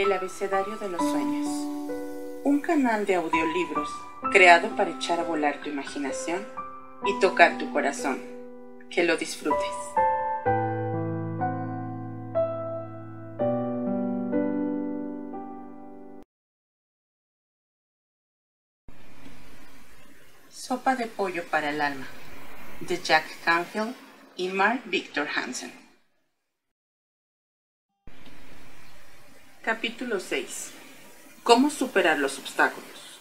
El abecedario de los sueños. Un canal de audiolibros creado para echar a volar tu imaginación y tocar tu corazón. Que lo disfrutes. Sopa de pollo para el alma. De Jack Canfield y Mark Victor Hansen. Capítulo 6. ¿Cómo superar los obstáculos?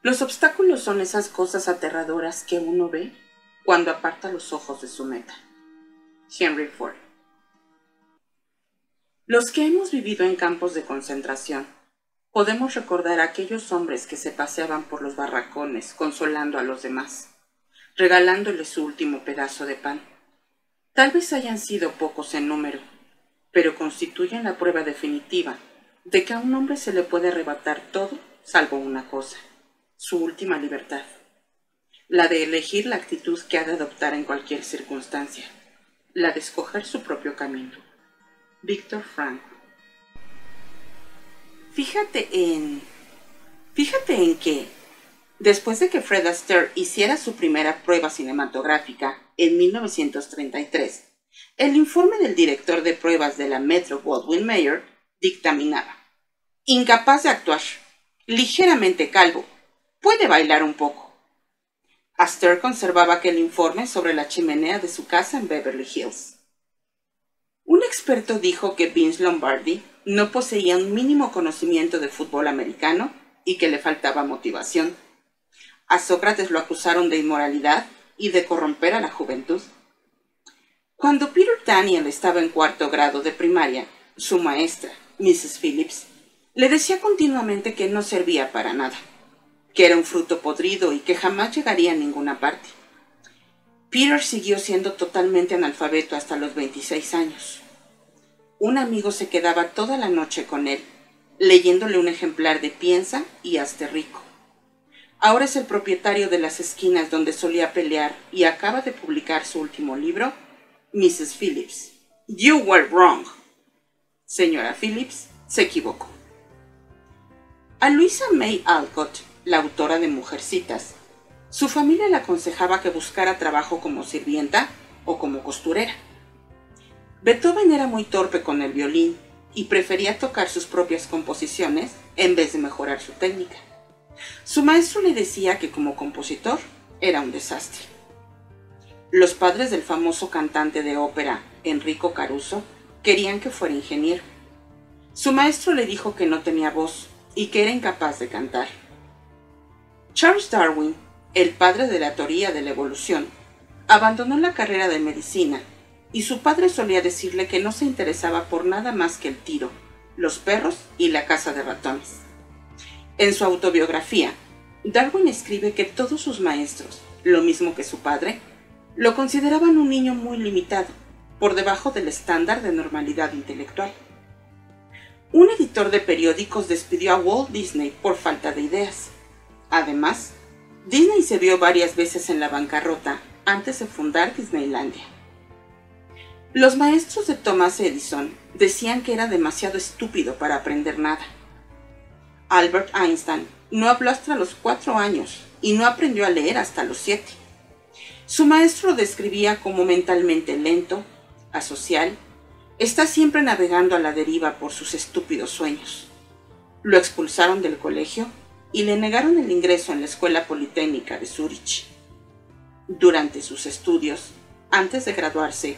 Los obstáculos son esas cosas aterradoras que uno ve cuando aparta los ojos de su meta. Henry Ford. Los que hemos vivido en campos de concentración podemos recordar a aquellos hombres que se paseaban por los barracones consolando a los demás, regalándoles su último pedazo de pan. Tal vez hayan sido pocos en número, pero constituyen la prueba definitiva de que a un hombre se le puede arrebatar todo salvo una cosa, su última libertad, la de elegir la actitud que ha de adoptar en cualquier circunstancia, la de escoger su propio camino. Víctor Frank. Fíjate en... Fíjate en que, después de que Fred Astaire hiciera su primera prueba cinematográfica en 1933, el informe del director de pruebas de la Metro Goldwyn Mayer dictaminaba. Incapaz de actuar, ligeramente calvo, puede bailar un poco. Astor conservaba aquel informe sobre la chimenea de su casa en Beverly Hills. Un experto dijo que Vince Lombardi no poseía un mínimo conocimiento de fútbol americano y que le faltaba motivación. A Sócrates lo acusaron de inmoralidad y de corromper a la juventud. Cuando Peter Daniel estaba en cuarto grado de primaria, su maestra, Mrs. Phillips, le decía continuamente que no servía para nada, que era un fruto podrido y que jamás llegaría a ninguna parte. Peter siguió siendo totalmente analfabeto hasta los 26 años. Un amigo se quedaba toda la noche con él, leyéndole un ejemplar de Piensa y Hazte rico. Ahora es el propietario de las esquinas donde solía pelear y acaba de publicar su último libro, Mrs. Phillips. You were wrong. Señora Phillips se equivocó. A Luisa May Alcott, la autora de Mujercitas, su familia le aconsejaba que buscara trabajo como sirvienta o como costurera. Beethoven era muy torpe con el violín y prefería tocar sus propias composiciones en vez de mejorar su técnica. Su maestro le decía que como compositor era un desastre. Los padres del famoso cantante de ópera, Enrico Caruso, querían que fuera ingeniero. Su maestro le dijo que no tenía voz y que era incapaz de cantar. Charles Darwin, el padre de la teoría de la evolución, abandonó la carrera de medicina y su padre solía decirle que no se interesaba por nada más que el tiro, los perros y la caza de ratones. En su autobiografía, Darwin escribe que todos sus maestros, lo mismo que su padre, lo consideraban un niño muy limitado, por debajo del estándar de normalidad intelectual. Un editor de periódicos despidió a Walt Disney por falta de ideas. Además, Disney se vio varias veces en la bancarrota antes de fundar Disneylandia. Los maestros de Thomas Edison decían que era demasiado estúpido para aprender nada. Albert Einstein no habló hasta los cuatro años y no aprendió a leer hasta los siete. Su maestro describía como mentalmente lento, asocial, está siempre navegando a la deriva por sus estúpidos sueños. Lo expulsaron del colegio y le negaron el ingreso en la Escuela Politécnica de Zurich. Durante sus estudios, antes de graduarse,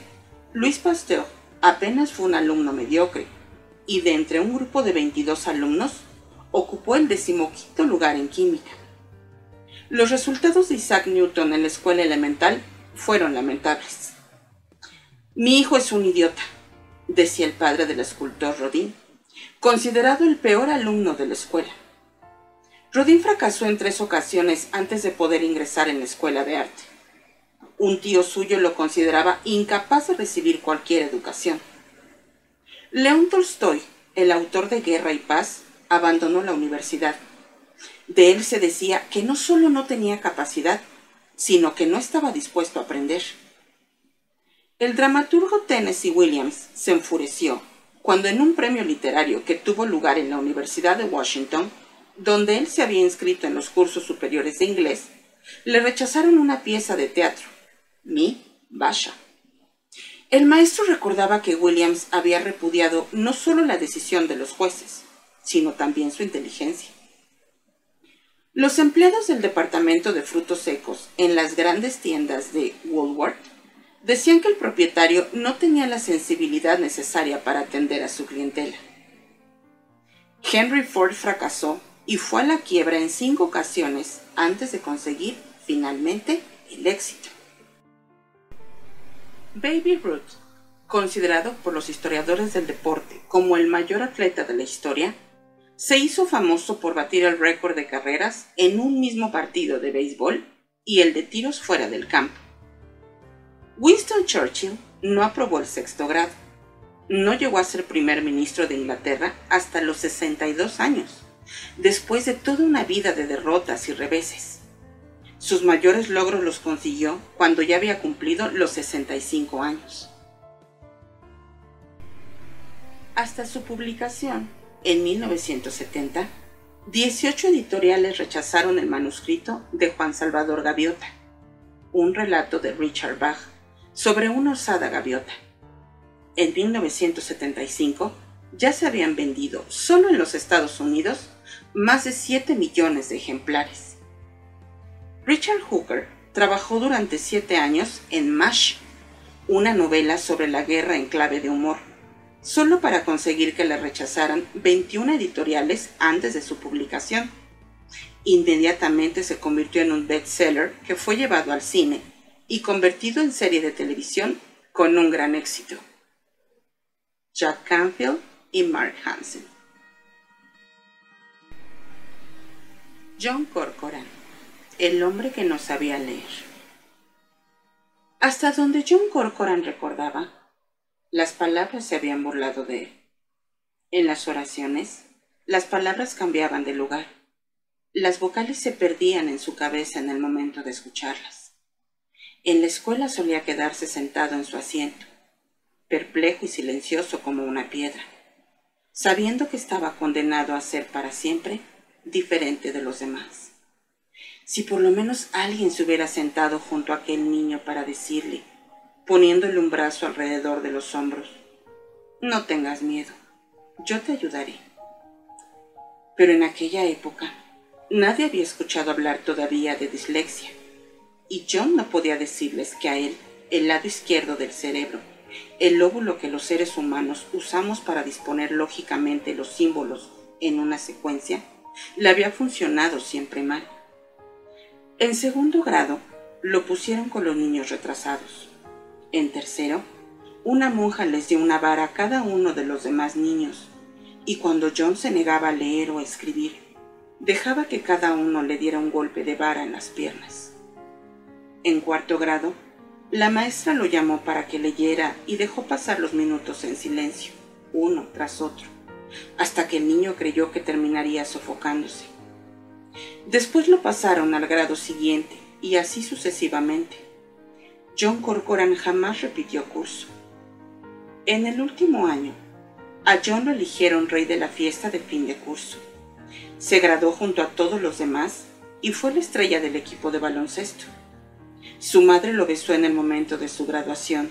Luis Pasteur apenas fue un alumno mediocre y de entre un grupo de 22 alumnos ocupó el decimoquinto lugar en química. Los resultados de Isaac Newton en la escuela elemental fueron lamentables. Mi hijo es un idiota, decía el padre del escultor Rodin, considerado el peor alumno de la escuela. Rodin fracasó en tres ocasiones antes de poder ingresar en la escuela de arte. Un tío suyo lo consideraba incapaz de recibir cualquier educación. León Tolstoy, el autor de Guerra y Paz, abandonó la universidad de él se decía que no solo no tenía capacidad, sino que no estaba dispuesto a aprender. El dramaturgo Tennessee Williams se enfureció cuando en un premio literario que tuvo lugar en la Universidad de Washington, donde él se había inscrito en los cursos superiores de inglés, le rechazaron una pieza de teatro, Mi Basha. El maestro recordaba que Williams había repudiado no solo la decisión de los jueces, sino también su inteligencia. Los empleados del departamento de frutos secos en las grandes tiendas de Woolworth decían que el propietario no tenía la sensibilidad necesaria para atender a su clientela. Henry Ford fracasó y fue a la quiebra en cinco ocasiones antes de conseguir finalmente el éxito. Baby Ruth, considerado por los historiadores del deporte como el mayor atleta de la historia, se hizo famoso por batir el récord de carreras en un mismo partido de béisbol y el de tiros fuera del campo. Winston Churchill no aprobó el sexto grado. No llegó a ser primer ministro de Inglaterra hasta los 62 años, después de toda una vida de derrotas y reveses. Sus mayores logros los consiguió cuando ya había cumplido los 65 años. Hasta su publicación, en 1970, 18 editoriales rechazaron el manuscrito de Juan Salvador Gaviota, un relato de Richard Bach sobre una osada gaviota. En 1975 ya se habían vendido solo en los Estados Unidos más de 7 millones de ejemplares. Richard Hooker trabajó durante siete años en MASH, una novela sobre la guerra en clave de humor, solo para conseguir que le rechazaran 21 editoriales antes de su publicación. Inmediatamente se convirtió en un bestseller que fue llevado al cine y convertido en serie de televisión con un gran éxito. Jack Canfield y Mark Hansen. John Corcoran el hombre que no sabía leer. Hasta donde John Corcoran recordaba, las palabras se habían burlado de él. En las oraciones, las palabras cambiaban de lugar. Las vocales se perdían en su cabeza en el momento de escucharlas. En la escuela solía quedarse sentado en su asiento, perplejo y silencioso como una piedra, sabiendo que estaba condenado a ser para siempre diferente de los demás. Si por lo menos alguien se hubiera sentado junto a aquel niño para decirle, poniéndole un brazo alrededor de los hombros, no tengas miedo, yo te ayudaré. Pero en aquella época nadie había escuchado hablar todavía de dislexia, y John no podía decirles que a él, el lado izquierdo del cerebro, el lóbulo que los seres humanos usamos para disponer lógicamente los símbolos en una secuencia, le había funcionado siempre mal. En segundo grado, lo pusieron con los niños retrasados. En tercero, una monja les dio una vara a cada uno de los demás niños, y cuando John se negaba a leer o escribir, dejaba que cada uno le diera un golpe de vara en las piernas. En cuarto grado, la maestra lo llamó para que leyera y dejó pasar los minutos en silencio, uno tras otro, hasta que el niño creyó que terminaría sofocándose. Después lo pasaron al grado siguiente y así sucesivamente. John Corcoran jamás repitió curso. En el último año, a John lo eligieron rey de la fiesta de fin de curso. Se graduó junto a todos los demás y fue la estrella del equipo de baloncesto. Su madre lo besó en el momento de su graduación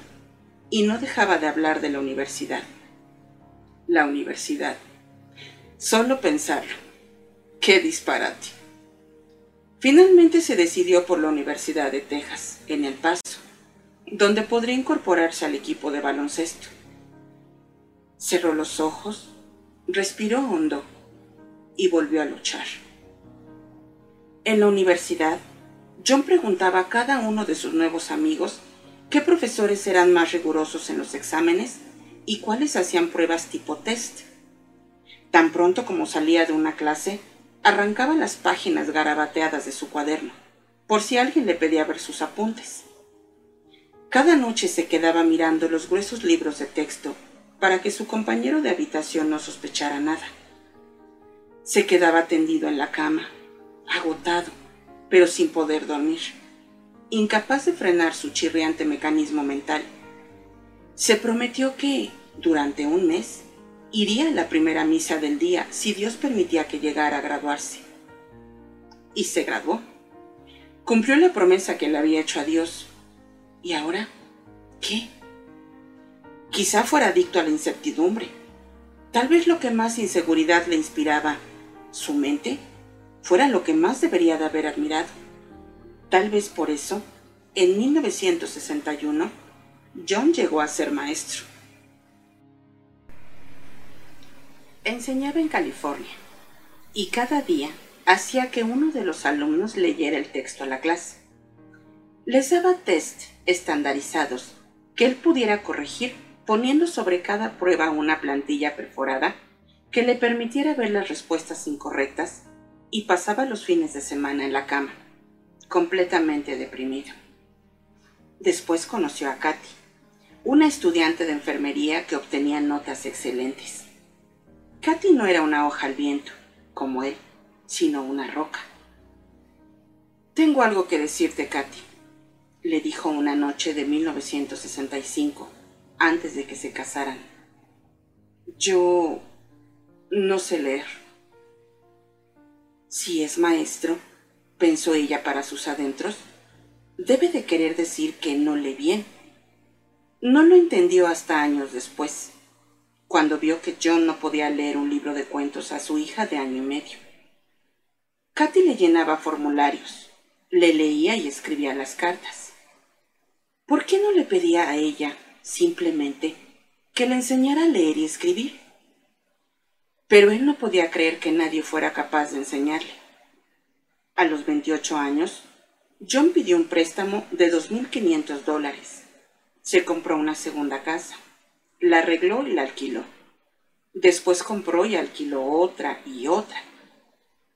y no dejaba de hablar de la universidad. La universidad. Solo pensarlo ¡Qué disparate! Finalmente se decidió por la Universidad de Texas, en El Paso, donde podría incorporarse al equipo de baloncesto. Cerró los ojos, respiró hondo y volvió a luchar. En la universidad, John preguntaba a cada uno de sus nuevos amigos qué profesores eran más rigurosos en los exámenes y cuáles hacían pruebas tipo test. Tan pronto como salía de una clase, arrancaba las páginas garabateadas de su cuaderno, por si alguien le pedía ver sus apuntes. Cada noche se quedaba mirando los gruesos libros de texto para que su compañero de habitación no sospechara nada. Se quedaba tendido en la cama, agotado, pero sin poder dormir, incapaz de frenar su chirriante mecanismo mental. Se prometió que, durante un mes, iría a la primera misa del día si Dios permitía que llegara a graduarse. Y se graduó. Cumplió la promesa que le había hecho a Dios. ¿Y ahora qué? Quizá fuera adicto a la incertidumbre. Tal vez lo que más inseguridad le inspiraba, su mente, fuera lo que más debería de haber admirado. Tal vez por eso, en 1961, John llegó a ser maestro. Enseñaba en California y cada día hacía que uno de los alumnos leyera el texto a la clase. Les daba test estandarizados que él pudiera corregir poniendo sobre cada prueba una plantilla perforada que le permitiera ver las respuestas incorrectas y pasaba los fines de semana en la cama, completamente deprimido. Después conoció a Katy, una estudiante de enfermería que obtenía notas excelentes. Katy no era una hoja al viento, como él, sino una roca. Tengo algo que decirte, Katy, le dijo una noche de 1965, antes de que se casaran. Yo no sé leer. Si es maestro, pensó ella para sus adentros, debe de querer decir que no lee bien. No lo entendió hasta años después cuando vio que John no podía leer un libro de cuentos a su hija de año y medio. Katy le llenaba formularios, le leía y escribía las cartas. ¿Por qué no le pedía a ella, simplemente, que le enseñara a leer y escribir? Pero él no podía creer que nadie fuera capaz de enseñarle. A los 28 años, John pidió un préstamo de 2.500 dólares. Se compró una segunda casa la arregló y la alquiló. Después compró y alquiló otra y otra.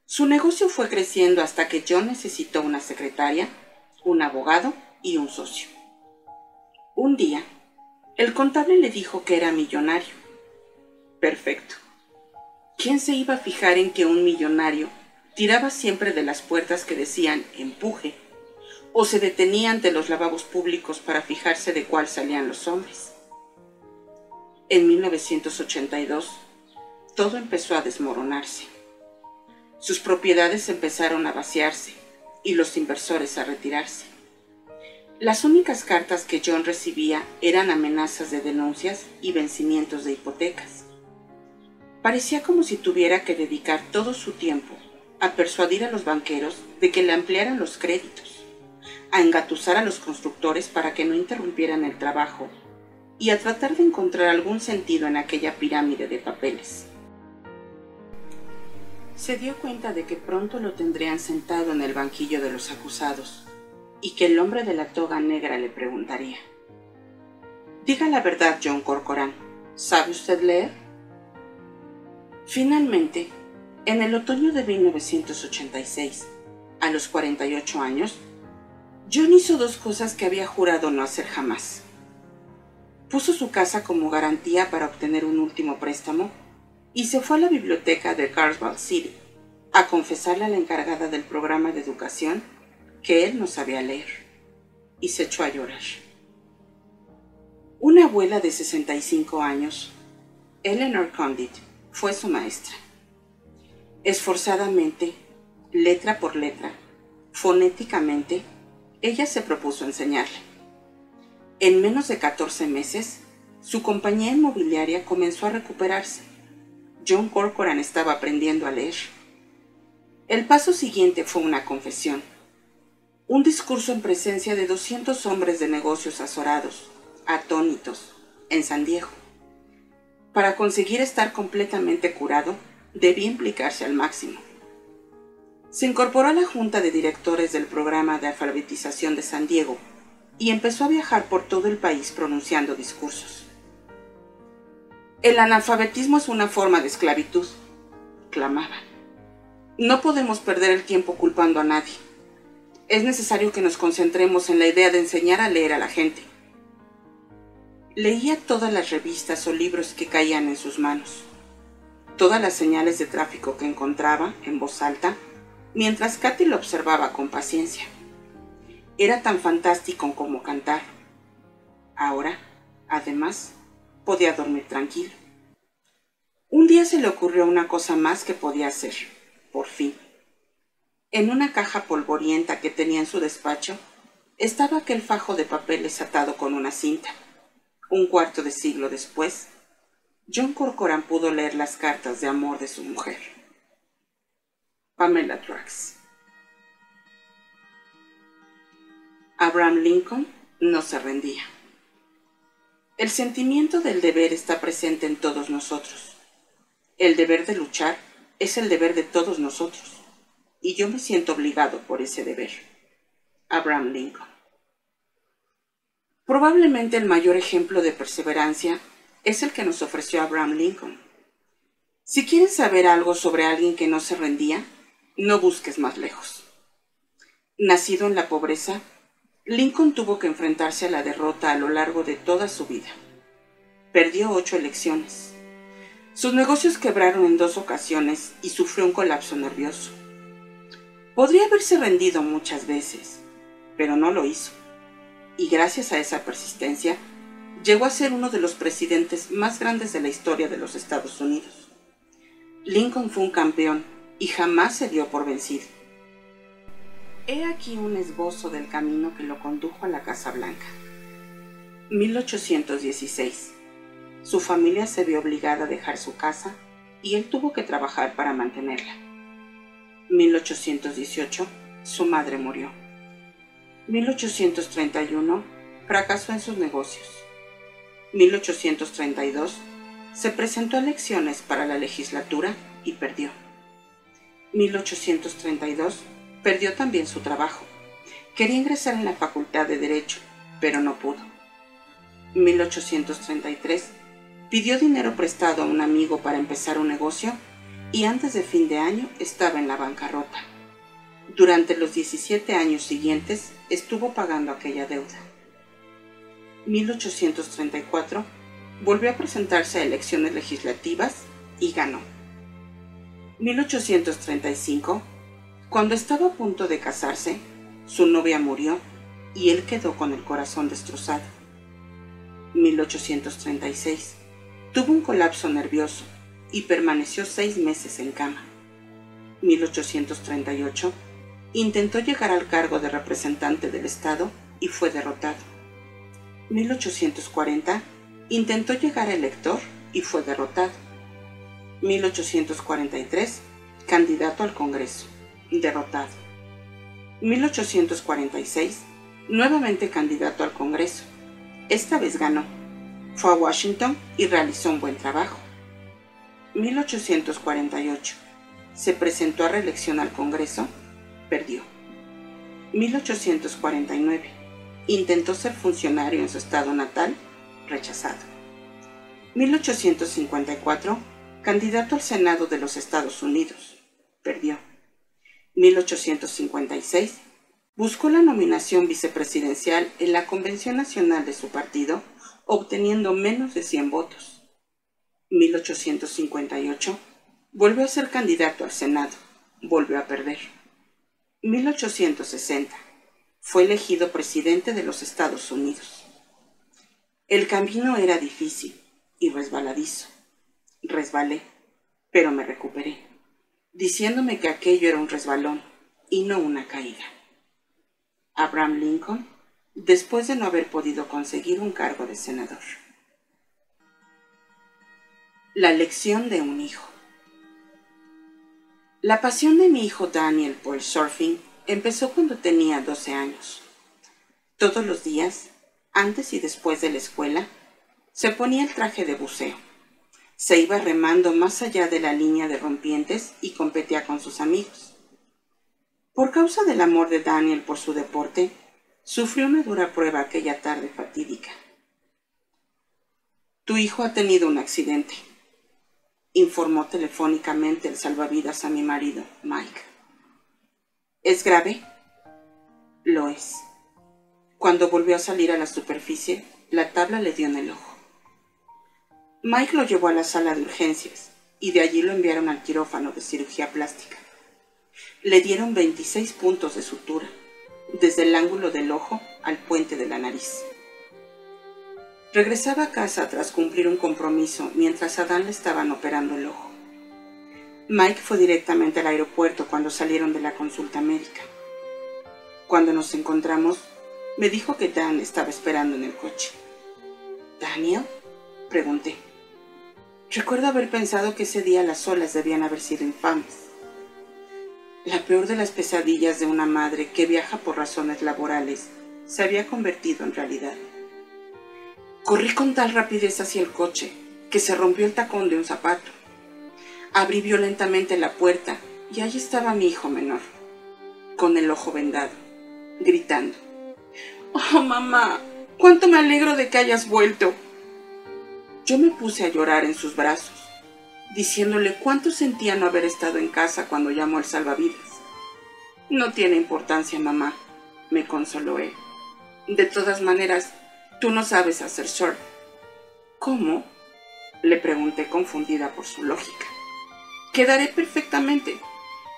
Su negocio fue creciendo hasta que John necesitó una secretaria, un abogado y un socio. Un día, el contable le dijo que era millonario. Perfecto. ¿Quién se iba a fijar en que un millonario tiraba siempre de las puertas que decían empuje o se detenía ante los lavabos públicos para fijarse de cuál salían los hombres? En 1982, todo empezó a desmoronarse. Sus propiedades empezaron a vaciarse y los inversores a retirarse. Las únicas cartas que John recibía eran amenazas de denuncias y vencimientos de hipotecas. Parecía como si tuviera que dedicar todo su tiempo a persuadir a los banqueros de que le ampliaran los créditos, a engatusar a los constructores para que no interrumpieran el trabajo y a tratar de encontrar algún sentido en aquella pirámide de papeles. Se dio cuenta de que pronto lo tendrían sentado en el banquillo de los acusados y que el hombre de la toga negra le preguntaría, Diga la verdad, John Corcoran, ¿sabe usted leer? Finalmente, en el otoño de 1986, a los 48 años, John hizo dos cosas que había jurado no hacer jamás. Puso su casa como garantía para obtener un último préstamo y se fue a la biblioteca de Carlsbad City a confesarle a la encargada del programa de educación que él no sabía leer y se echó a llorar. Una abuela de 65 años, Eleanor Condit, fue su maestra. Esforzadamente, letra por letra, fonéticamente, ella se propuso enseñarle. En menos de 14 meses, su compañía inmobiliaria comenzó a recuperarse. John Corcoran estaba aprendiendo a leer. El paso siguiente fue una confesión. Un discurso en presencia de 200 hombres de negocios azorados, atónitos, en San Diego. Para conseguir estar completamente curado, debía implicarse al máximo. Se incorporó a la junta de directores del programa de alfabetización de San Diego y empezó a viajar por todo el país pronunciando discursos. El analfabetismo es una forma de esclavitud, clamaba. No podemos perder el tiempo culpando a nadie. Es necesario que nos concentremos en la idea de enseñar a leer a la gente. Leía todas las revistas o libros que caían en sus manos, todas las señales de tráfico que encontraba en voz alta, mientras Katy lo observaba con paciencia. Era tan fantástico como cantar. Ahora, además, podía dormir tranquilo. Un día se le ocurrió una cosa más que podía hacer, por fin. En una caja polvorienta que tenía en su despacho estaba aquel fajo de papeles atado con una cinta. Un cuarto de siglo después, John Corcoran pudo leer las cartas de amor de su mujer. Pamela Trax. Abraham Lincoln no se rendía. El sentimiento del deber está presente en todos nosotros. El deber de luchar es el deber de todos nosotros, y yo me siento obligado por ese deber. Abraham Lincoln. Probablemente el mayor ejemplo de perseverancia es el que nos ofreció Abraham Lincoln. Si quieres saber algo sobre alguien que no se rendía, no busques más lejos. Nacido en la pobreza, Lincoln tuvo que enfrentarse a la derrota a lo largo de toda su vida. Perdió ocho elecciones. Sus negocios quebraron en dos ocasiones y sufrió un colapso nervioso. Podría haberse rendido muchas veces, pero no lo hizo. Y gracias a esa persistencia, llegó a ser uno de los presidentes más grandes de la historia de los Estados Unidos. Lincoln fue un campeón y jamás se dio por vencido. He aquí un esbozo del camino que lo condujo a la Casa Blanca. 1816. Su familia se vio obligada a dejar su casa y él tuvo que trabajar para mantenerla. 1818. Su madre murió. 1831. Fracasó en sus negocios. 1832. Se presentó a elecciones para la legislatura y perdió. 1832 perdió también su trabajo. Quería ingresar en la Facultad de Derecho, pero no pudo. 1833 pidió dinero prestado a un amigo para empezar un negocio y antes de fin de año estaba en la bancarrota. Durante los 17 años siguientes estuvo pagando aquella deuda. 1834 volvió a presentarse a elecciones legislativas y ganó. 1835, cuando estaba a punto de casarse, su novia murió y él quedó con el corazón destrozado. 1836, tuvo un colapso nervioso y permaneció seis meses en cama. 1838, intentó llegar al cargo de representante del Estado y fue derrotado. 1840, intentó llegar elector y fue derrotado. 1843, candidato al Congreso, derrotado. 1846, nuevamente candidato al Congreso. Esta vez ganó. Fue a Washington y realizó un buen trabajo. 1848, se presentó a reelección al Congreso, perdió. 1849, intentó ser funcionario en su estado natal, rechazado. 1854, candidato al Senado de los Estados Unidos. Perdió. 1856. Buscó la nominación vicepresidencial en la Convención Nacional de su partido, obteniendo menos de 100 votos. 1858. Volvió a ser candidato al Senado. Volvió a perder. 1860. Fue elegido presidente de los Estados Unidos. El camino era difícil y resbaladizo resbalé, pero me recuperé, diciéndome que aquello era un resbalón y no una caída. Abraham Lincoln, después de no haber podido conseguir un cargo de senador. La lección de un hijo. La pasión de mi hijo Daniel por el surfing empezó cuando tenía 12 años. Todos los días, antes y después de la escuela, se ponía el traje de buceo se iba remando más allá de la línea de rompientes y competía con sus amigos. Por causa del amor de Daniel por su deporte, sufrió una dura prueba aquella tarde fatídica. Tu hijo ha tenido un accidente, informó telefónicamente el salvavidas a mi marido, Mike. ¿Es grave? Lo es. Cuando volvió a salir a la superficie, la tabla le dio en el ojo. Mike lo llevó a la sala de urgencias y de allí lo enviaron al quirófano de cirugía plástica. Le dieron 26 puntos de sutura, desde el ángulo del ojo al puente de la nariz. Regresaba a casa tras cumplir un compromiso mientras a Dan le estaban operando el ojo. Mike fue directamente al aeropuerto cuando salieron de la consulta médica. Cuando nos encontramos, me dijo que Dan estaba esperando en el coche. ¿Daniel? Pregunté. Recuerdo haber pensado que ese día las olas debían haber sido infames. La peor de las pesadillas de una madre que viaja por razones laborales se había convertido en realidad. Corrí con tal rapidez hacia el coche que se rompió el tacón de un zapato. Abrí violentamente la puerta y allí estaba mi hijo menor, con el ojo vendado, gritando. Oh, mamá, cuánto me alegro de que hayas vuelto. Yo me puse a llorar en sus brazos, diciéndole cuánto sentía no haber estado en casa cuando llamó el salvavidas. No tiene importancia, mamá, me consoló él. De todas maneras, tú no sabes hacer surf. ¿Cómo? Le pregunté confundida por su lógica. Quedaré perfectamente.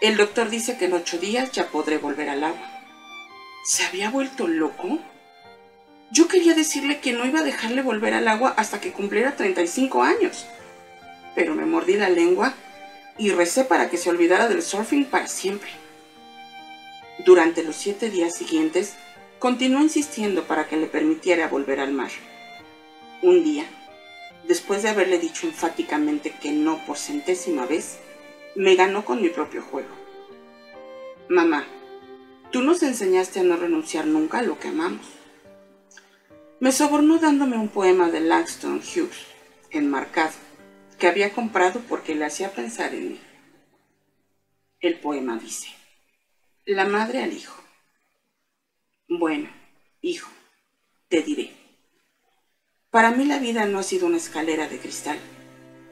El doctor dice que en ocho días ya podré volver al agua. ¿Se había vuelto loco? Yo quería decirle que no iba a dejarle volver al agua hasta que cumpliera 35 años. Pero me mordí la lengua y recé para que se olvidara del surfing para siempre. Durante los siete días siguientes, continuó insistiendo para que le permitiera volver al mar. Un día, después de haberle dicho enfáticamente que no por centésima vez, me ganó con mi propio juego. Mamá, Tú nos enseñaste a no renunciar nunca a lo que amamos. Me sobornó dándome un poema de Langston Hughes, enmarcado, que había comprado porque le hacía pensar en mí. El poema dice, La madre al hijo. Bueno, hijo, te diré. Para mí la vida no ha sido una escalera de cristal.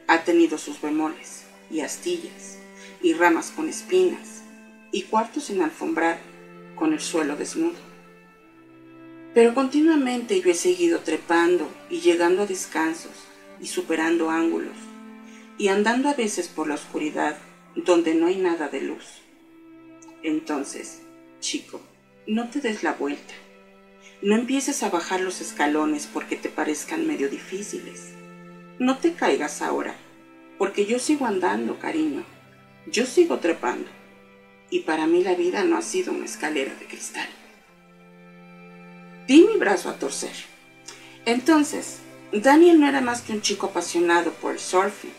Ha tenido sus bemoles y astillas y ramas con espinas y cuartos sin alfombrar con el suelo desnudo. Pero continuamente yo he seguido trepando y llegando a descansos y superando ángulos y andando a veces por la oscuridad donde no hay nada de luz. Entonces, chico, no te des la vuelta. No empieces a bajar los escalones porque te parezcan medio difíciles. No te caigas ahora, porque yo sigo andando, cariño. Yo sigo trepando y para mí la vida no ha sido una escalera de cristal. Di mi brazo a torcer. Entonces, Daniel no era más que un chico apasionado por el surfing.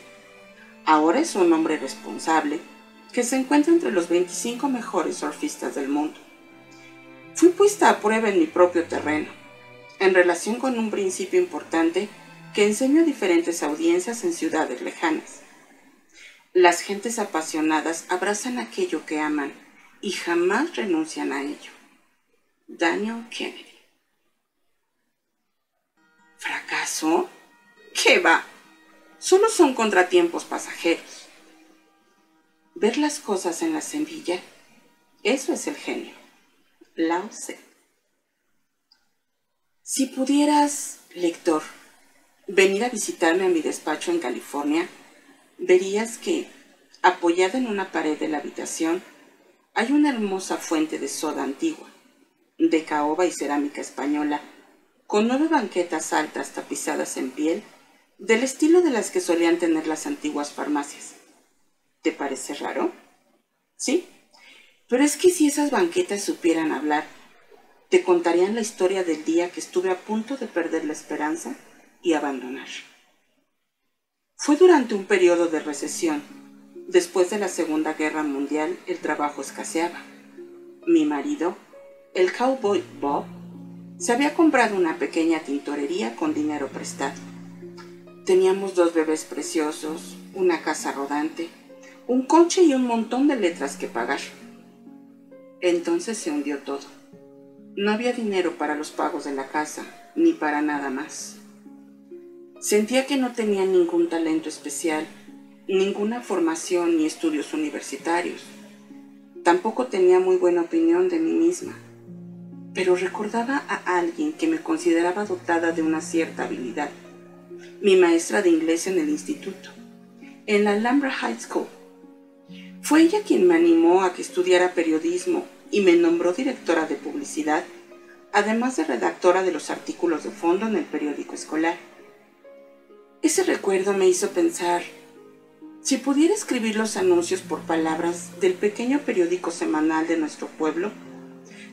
Ahora es un hombre responsable que se encuentra entre los 25 mejores surfistas del mundo. Fui puesta a prueba en mi propio terreno, en relación con un principio importante que enseño a diferentes audiencias en ciudades lejanas. Las gentes apasionadas abrazan aquello que aman y jamás renuncian a ello. Daniel Kennedy. ¿Fracaso? ¿Qué va? Solo son contratiempos pasajeros. Ver las cosas en la semilla, eso es el genio. Lao Tse. Si pudieras, lector, venir a visitarme a mi despacho en California, verías que, apoyada en una pared de la habitación, hay una hermosa fuente de soda antigua, de caoba y cerámica española, con nueve banquetas altas tapizadas en piel, del estilo de las que solían tener las antiguas farmacias. ¿Te parece raro? Sí, pero es que si esas banquetas supieran hablar, te contarían la historia del día que estuve a punto de perder la esperanza y abandonar. Fue durante un periodo de recesión. Después de la Segunda Guerra Mundial, el trabajo escaseaba. Mi marido, el cowboy Bob, se había comprado una pequeña tintorería con dinero prestado. Teníamos dos bebés preciosos, una casa rodante, un coche y un montón de letras que pagar. Entonces se hundió todo. No había dinero para los pagos de la casa, ni para nada más. Sentía que no tenía ningún talento especial, ninguna formación ni estudios universitarios. Tampoco tenía muy buena opinión de mí misma, pero recordaba a alguien que me consideraba dotada de una cierta habilidad, mi maestra de inglés en el instituto, en la Alhambra High School. Fue ella quien me animó a que estudiara periodismo y me nombró directora de publicidad además de redactora de los artículos de fondo en el periódico escolar. Ese recuerdo me hizo pensar, si pudiera escribir los anuncios por palabras del pequeño periódico semanal de nuestro pueblo,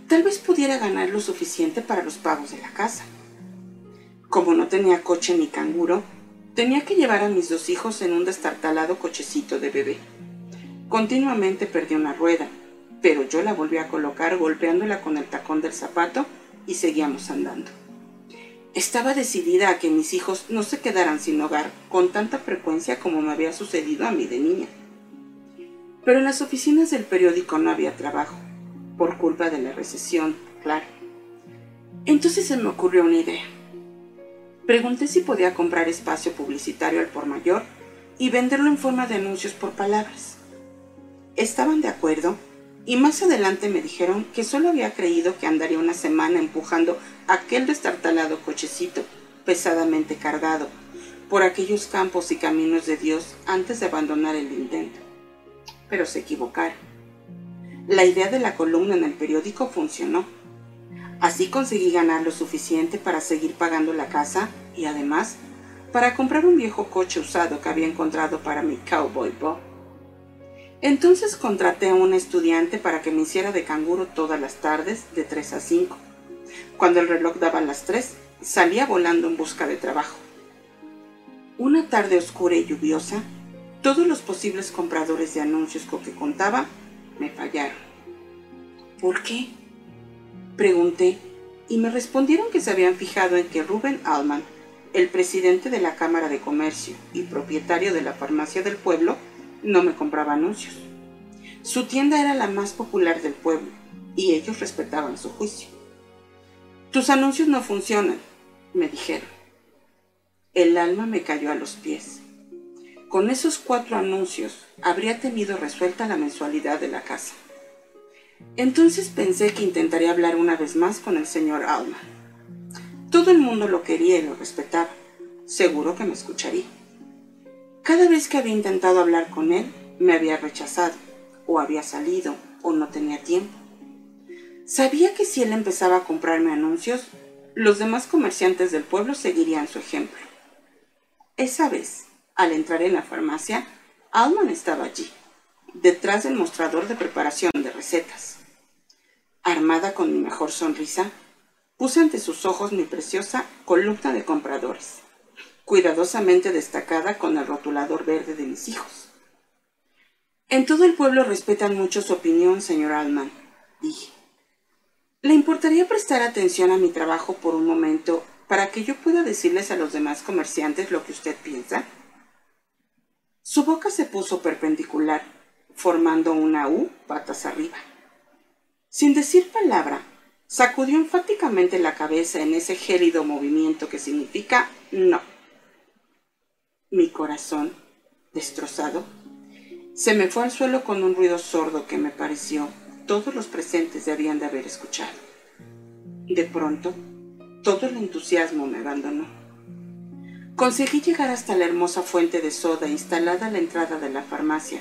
tal vez pudiera ganar lo suficiente para los pagos de la casa. Como no tenía coche ni canguro, tenía que llevar a mis dos hijos en un destartalado cochecito de bebé. Continuamente perdí una rueda, pero yo la volví a colocar golpeándola con el tacón del zapato y seguíamos andando. Estaba decidida a que mis hijos no se quedaran sin hogar con tanta frecuencia como me había sucedido a mí de niña. Pero en las oficinas del periódico no había trabajo, por culpa de la recesión, claro. Entonces se me ocurrió una idea. Pregunté si podía comprar espacio publicitario al por mayor y venderlo en forma de anuncios por palabras. Estaban de acuerdo y más adelante me dijeron que solo había creído que andaría una semana empujando aquel destartalado cochecito pesadamente cargado por aquellos campos y caminos de Dios antes de abandonar el intento. Pero se equivocaron. La idea de la columna en el periódico funcionó. Así conseguí ganar lo suficiente para seguir pagando la casa y además para comprar un viejo coche usado que había encontrado para mi cowboy Bob. Entonces contraté a un estudiante para que me hiciera de canguro todas las tardes de 3 a 5. Cuando el reloj daba las 3, salía volando en busca de trabajo. Una tarde oscura y lluviosa, todos los posibles compradores de anuncios con que contaba me fallaron. ¿Por qué? Pregunté y me respondieron que se habían fijado en que Rubén Allman, el presidente de la Cámara de Comercio y propietario de la farmacia del pueblo, no me compraba anuncios. Su tienda era la más popular del pueblo y ellos respetaban su juicio. Tus anuncios no funcionan, me dijeron. El alma me cayó a los pies. Con esos cuatro anuncios habría tenido resuelta la mensualidad de la casa. Entonces pensé que intentaría hablar una vez más con el señor Alma. Todo el mundo lo quería y lo respetaba. Seguro que me escucharía. Cada vez que había intentado hablar con él, me había rechazado, o había salido, o no tenía tiempo. Sabía que si él empezaba a comprarme anuncios, los demás comerciantes del pueblo seguirían su ejemplo. Esa vez, al entrar en la farmacia, Alman estaba allí, detrás del mostrador de preparación de recetas. Armada con mi mejor sonrisa, puse ante sus ojos mi preciosa columna de compradores cuidadosamente destacada con el rotulador verde de mis hijos. En todo el pueblo respetan mucho su opinión, señor Alman, dije. ¿Le importaría prestar atención a mi trabajo por un momento para que yo pueda decirles a los demás comerciantes lo que usted piensa? Su boca se puso perpendicular, formando una U patas arriba. Sin decir palabra, sacudió enfáticamente la cabeza en ese gélido movimiento que significa no mi corazón, destrozado, se me fue al suelo con un ruido sordo que me pareció todos los presentes debían de haber escuchado. De pronto, todo el entusiasmo me abandonó. Conseguí llegar hasta la hermosa fuente de soda instalada a la entrada de la farmacia,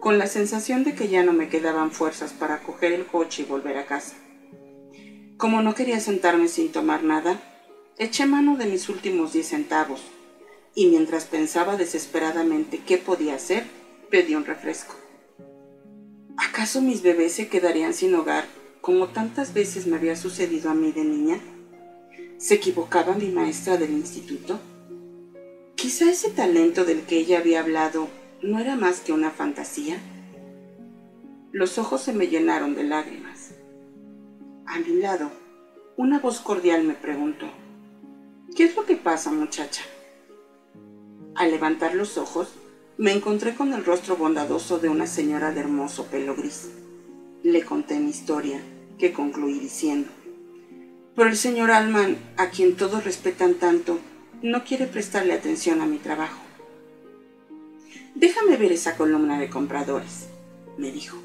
con la sensación de que ya no me quedaban fuerzas para coger el coche y volver a casa. Como no quería sentarme sin tomar nada, eché mano de mis últimos diez centavos y mientras pensaba desesperadamente qué podía hacer, pedí un refresco. ¿Acaso mis bebés se quedarían sin hogar como tantas veces me había sucedido a mí de niña? ¿Se equivocaba mi maestra del instituto? Quizá ese talento del que ella había hablado no era más que una fantasía. Los ojos se me llenaron de lágrimas. A mi lado, una voz cordial me preguntó, ¿qué es lo que pasa, muchacha? Al levantar los ojos, me encontré con el rostro bondadoso de una señora de hermoso pelo gris. Le conté mi historia, que concluí diciendo, pero el señor Alman, a quien todos respetan tanto, no quiere prestarle atención a mi trabajo. Déjame ver esa columna de compradores, me dijo.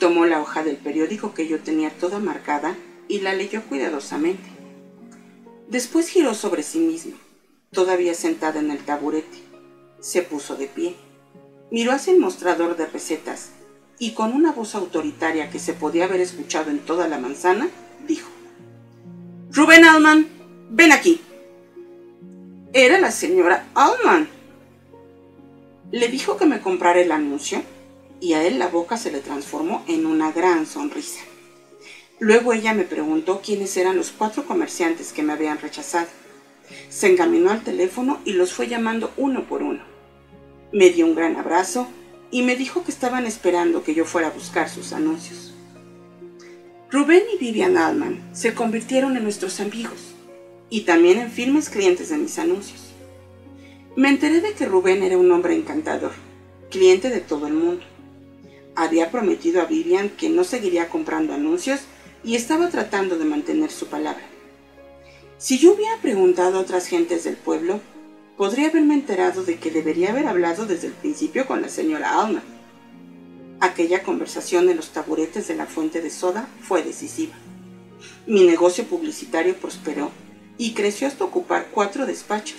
Tomó la hoja del periódico que yo tenía toda marcada y la leyó cuidadosamente. Después giró sobre sí mismo todavía sentada en el taburete. Se puso de pie, miró hacia el mostrador de recetas y con una voz autoritaria que se podía haber escuchado en toda la manzana, dijo, Rubén Alman, ven aquí. Era la señora Alman. Le dijo que me comprara el anuncio y a él la boca se le transformó en una gran sonrisa. Luego ella me preguntó quiénes eran los cuatro comerciantes que me habían rechazado. Se encaminó al teléfono y los fue llamando uno por uno. Me dio un gran abrazo y me dijo que estaban esperando que yo fuera a buscar sus anuncios. Rubén y Vivian Alman se convirtieron en nuestros amigos y también en firmes clientes de mis anuncios. Me enteré de que Rubén era un hombre encantador, cliente de todo el mundo. Había prometido a Vivian que no seguiría comprando anuncios y estaba tratando de mantener su palabra. Si yo hubiera preguntado a otras gentes del pueblo, podría haberme enterado de que debería haber hablado desde el principio con la señora Alma. Aquella conversación en los taburetes de la fuente de soda fue decisiva. Mi negocio publicitario prosperó y creció hasta ocupar cuatro despachos,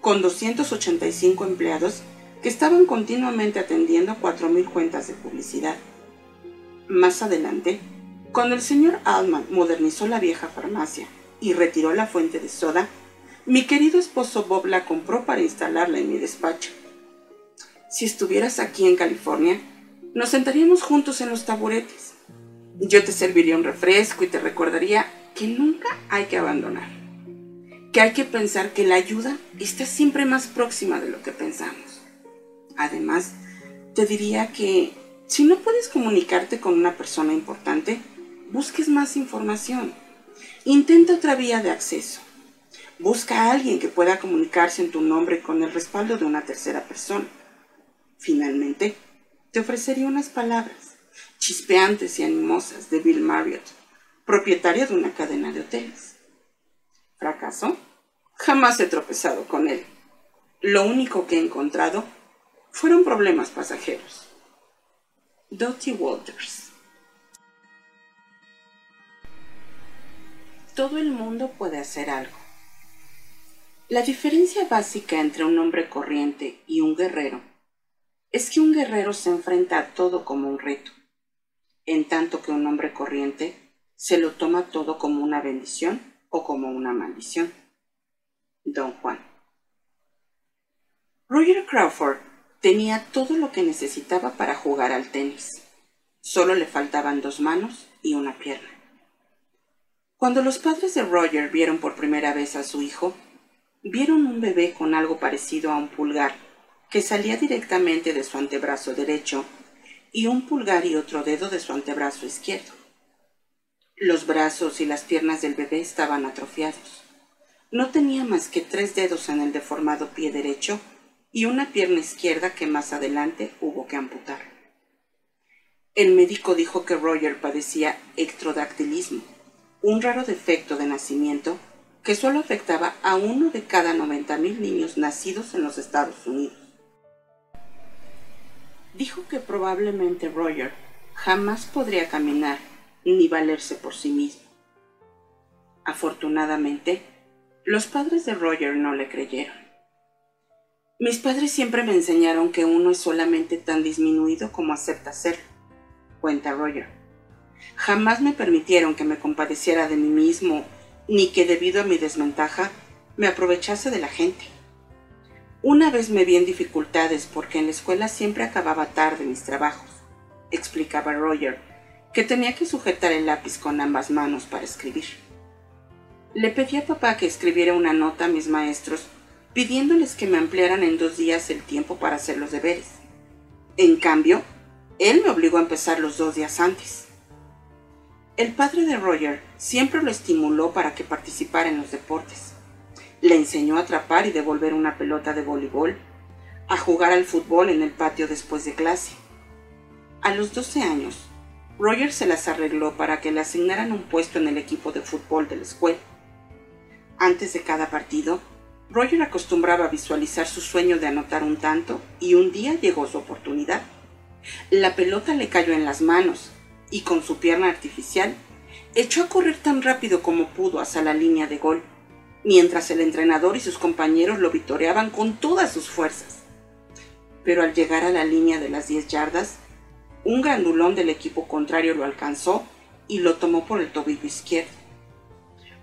con 285 empleados que estaban continuamente atendiendo 4.000 cuentas de publicidad. Más adelante, cuando el señor Altman modernizó la vieja farmacia y retiró la fuente de soda, mi querido esposo Bob la compró para instalarla en mi despacho. Si estuvieras aquí en California, nos sentaríamos juntos en los taburetes. Yo te serviría un refresco y te recordaría que nunca hay que abandonar. Que hay que pensar que la ayuda está siempre más próxima de lo que pensamos. Además, te diría que si no puedes comunicarte con una persona importante, busques más información. Intenta otra vía de acceso. Busca a alguien que pueda comunicarse en tu nombre con el respaldo de una tercera persona. Finalmente, te ofrecería unas palabras chispeantes y animosas de Bill Marriott, propietario de una cadena de hoteles. ¿Fracaso? Jamás he tropezado con él. Lo único que he encontrado fueron problemas pasajeros. Dottie Walters. Todo el mundo puede hacer algo. La diferencia básica entre un hombre corriente y un guerrero es que un guerrero se enfrenta a todo como un reto, en tanto que un hombre corriente se lo toma todo como una bendición o como una maldición. Don Juan. Roger Crawford tenía todo lo que necesitaba para jugar al tenis. Solo le faltaban dos manos y una pierna. Cuando los padres de Roger vieron por primera vez a su hijo, vieron un bebé con algo parecido a un pulgar que salía directamente de su antebrazo derecho y un pulgar y otro dedo de su antebrazo izquierdo. Los brazos y las piernas del bebé estaban atrofiados. No tenía más que tres dedos en el deformado pie derecho y una pierna izquierda que más adelante hubo que amputar. El médico dijo que Roger padecía ectrodactilismo, un raro defecto de nacimiento que solo afectaba a uno de cada 90.000 niños nacidos en los Estados Unidos. Dijo que probablemente Roger jamás podría caminar ni valerse por sí mismo. Afortunadamente, los padres de Roger no le creyeron. Mis padres siempre me enseñaron que uno es solamente tan disminuido como acepta ser, cuenta Roger. Jamás me permitieron que me compadeciera de mí mismo ni que debido a mi desventaja me aprovechase de la gente. Una vez me vi en dificultades porque en la escuela siempre acababa tarde mis trabajos, explicaba Roger, que tenía que sujetar el lápiz con ambas manos para escribir. Le pedí a papá que escribiera una nota a mis maestros pidiéndoles que me ampliaran en dos días el tiempo para hacer los deberes. En cambio, él me obligó a empezar los dos días antes. El padre de Roger siempre lo estimuló para que participara en los deportes. Le enseñó a atrapar y devolver una pelota de voleibol, a jugar al fútbol en el patio después de clase. A los 12 años, Roger se las arregló para que le asignaran un puesto en el equipo de fútbol de la escuela. Antes de cada partido, Roger acostumbraba a visualizar su sueño de anotar un tanto y un día llegó su oportunidad. La pelota le cayó en las manos y con su pierna artificial echó a correr tan rápido como pudo hacia la línea de gol, mientras el entrenador y sus compañeros lo vitoreaban con todas sus fuerzas. Pero al llegar a la línea de las 10 yardas, un grandulón del equipo contrario lo alcanzó y lo tomó por el tobillo izquierdo.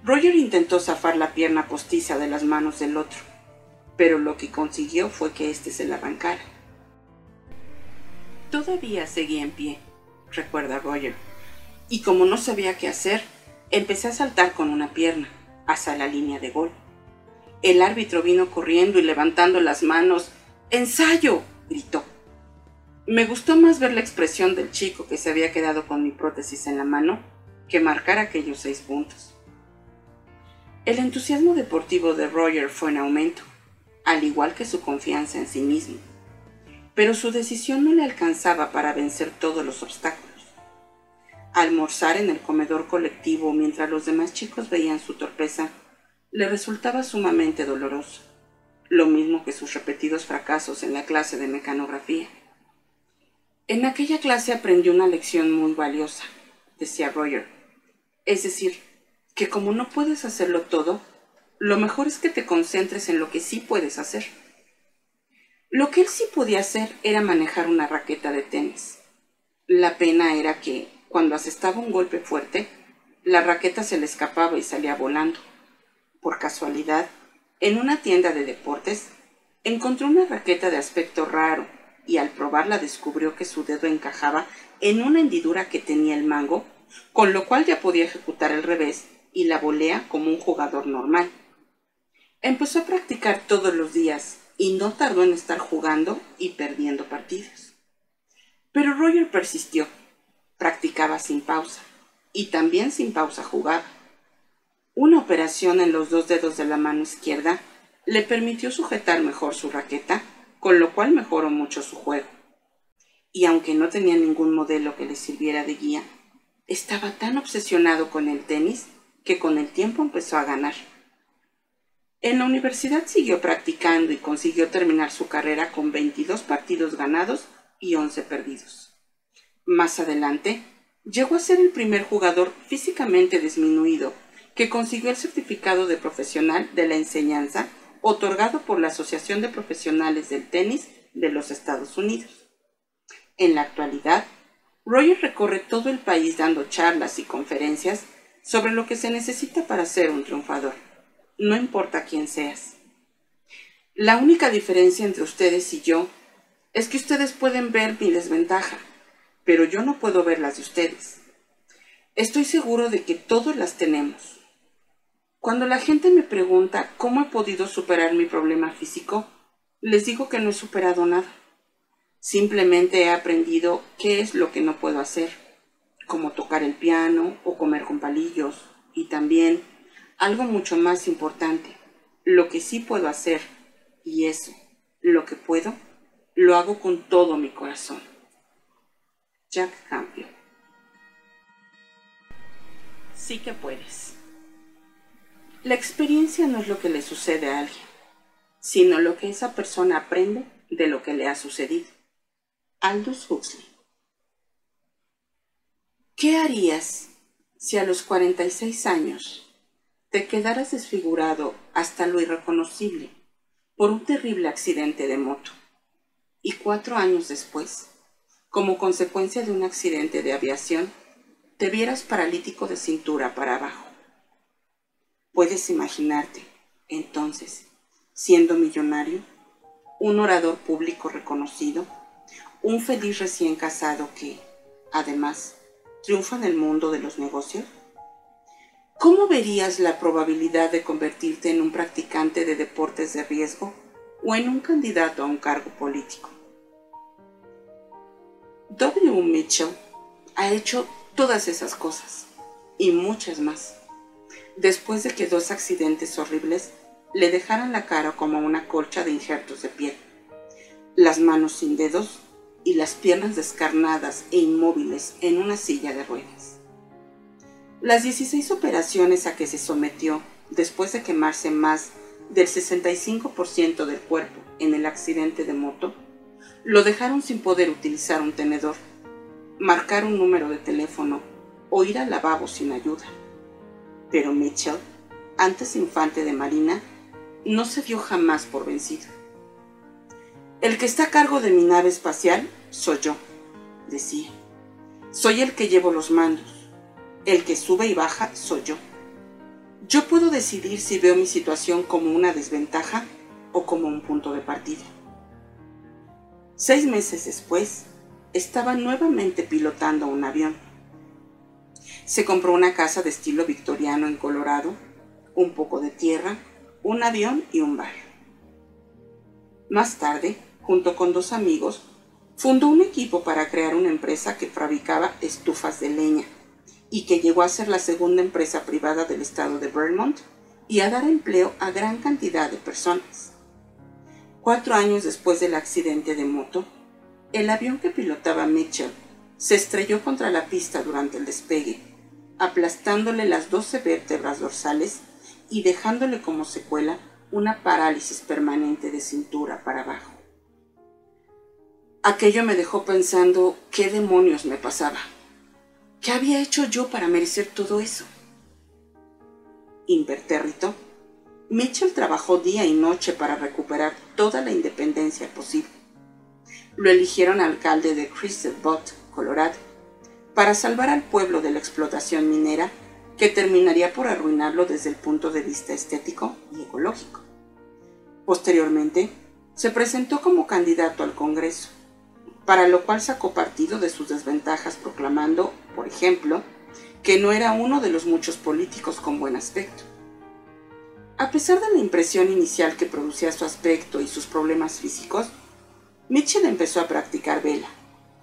Roger intentó zafar la pierna postiza de las manos del otro, pero lo que consiguió fue que éste se la arrancara. Todavía seguía en pie, recuerda Roger, y como no sabía qué hacer, empecé a saltar con una pierna hacia la línea de gol. El árbitro vino corriendo y levantando las manos. ¡Ensayo! gritó. Me gustó más ver la expresión del chico que se había quedado con mi prótesis en la mano que marcar aquellos seis puntos. El entusiasmo deportivo de Roger fue en aumento, al igual que su confianza en sí mismo, pero su decisión no le alcanzaba para vencer todos los obstáculos. Almorzar en el comedor colectivo mientras los demás chicos veían su torpeza le resultaba sumamente doloroso, lo mismo que sus repetidos fracasos en la clase de mecanografía. En aquella clase aprendió una lección muy valiosa, decía Roger. Es decir, que como no puedes hacerlo todo, lo mejor es que te concentres en lo que sí puedes hacer. Lo que él sí podía hacer era manejar una raqueta de tenis. La pena era que, cuando asestaba un golpe fuerte, la raqueta se le escapaba y salía volando. Por casualidad, en una tienda de deportes, encontró una raqueta de aspecto raro y al probarla descubrió que su dedo encajaba en una hendidura que tenía el mango, con lo cual ya podía ejecutar el revés y la volea como un jugador normal. Empezó a practicar todos los días y no tardó en estar jugando y perdiendo partidos. Pero Roger persistió, practicaba sin pausa y también sin pausa jugaba. Una operación en los dos dedos de la mano izquierda le permitió sujetar mejor su raqueta, con lo cual mejoró mucho su juego. Y aunque no tenía ningún modelo que le sirviera de guía, estaba tan obsesionado con el tenis que con el tiempo empezó a ganar. En la universidad siguió practicando y consiguió terminar su carrera con 22 partidos ganados y 11 perdidos. Más adelante, llegó a ser el primer jugador físicamente disminuido que consiguió el certificado de profesional de la enseñanza otorgado por la Asociación de Profesionales del Tenis de los Estados Unidos. En la actualidad, Roger recorre todo el país dando charlas y conferencias sobre lo que se necesita para ser un triunfador, no importa quién seas. La única diferencia entre ustedes y yo es que ustedes pueden ver mi desventaja, pero yo no puedo ver las de ustedes. Estoy seguro de que todos las tenemos. Cuando la gente me pregunta cómo he podido superar mi problema físico, les digo que no he superado nada. Simplemente he aprendido qué es lo que no puedo hacer, como tocar el piano o comer con palillos, y también, algo mucho más importante, lo que sí puedo hacer, y eso, lo que puedo, lo hago con todo mi corazón. Jack Campion. Sí que puedes. La experiencia no es lo que le sucede a alguien, sino lo que esa persona aprende de lo que le ha sucedido. Aldous Huxley. ¿Qué harías si a los 46 años te quedaras desfigurado hasta lo irreconocible por un terrible accidente de moto y cuatro años después, como consecuencia de un accidente de aviación, te vieras paralítico de cintura para abajo? Puedes imaginarte, entonces, siendo millonario, un orador público reconocido, un feliz recién casado que, además, triunfa en el mundo de los negocios? ¿Cómo verías la probabilidad de convertirte en un practicante de deportes de riesgo o en un candidato a un cargo político? W. Mitchell ha hecho todas esas cosas y muchas más después de que dos accidentes horribles le dejaran la cara como una colcha de injertos de piel, las manos sin dedos y las piernas descarnadas e inmóviles en una silla de ruedas. Las 16 operaciones a que se sometió después de quemarse más del 65% del cuerpo en el accidente de moto, lo dejaron sin poder utilizar un tenedor, marcar un número de teléfono o ir al lavabo sin ayuda. Pero Mitchell, antes infante de Marina, no se dio jamás por vencido. El que está a cargo de mi nave espacial soy yo, decía. Soy el que llevo los mandos. El que sube y baja soy yo. Yo puedo decidir si veo mi situación como una desventaja o como un punto de partida. Seis meses después, estaba nuevamente pilotando un avión. Se compró una casa de estilo victoriano en Colorado, un poco de tierra, un avión y un bar. Más tarde, junto con dos amigos, fundó un equipo para crear una empresa que fabricaba estufas de leña y que llegó a ser la segunda empresa privada del estado de Vermont y a dar empleo a gran cantidad de personas. Cuatro años después del accidente de moto, el avión que pilotaba Mitchell se estrelló contra la pista durante el despegue, aplastándole las 12 vértebras dorsales y dejándole como secuela una parálisis permanente de cintura para abajo. Aquello me dejó pensando qué demonios me pasaba. ¿Qué había hecho yo para merecer todo eso? Impertérrito, Mitchell trabajó día y noche para recuperar toda la independencia posible. Lo eligieron alcalde de Butte, Colorado, para salvar al pueblo de la explotación minera que terminaría por arruinarlo desde el punto de vista estético y ecológico. Posteriormente, se presentó como candidato al Congreso para lo cual sacó partido de sus desventajas proclamando, por ejemplo, que no era uno de los muchos políticos con buen aspecto. A pesar de la impresión inicial que producía su aspecto y sus problemas físicos, Mitchell empezó a practicar vela,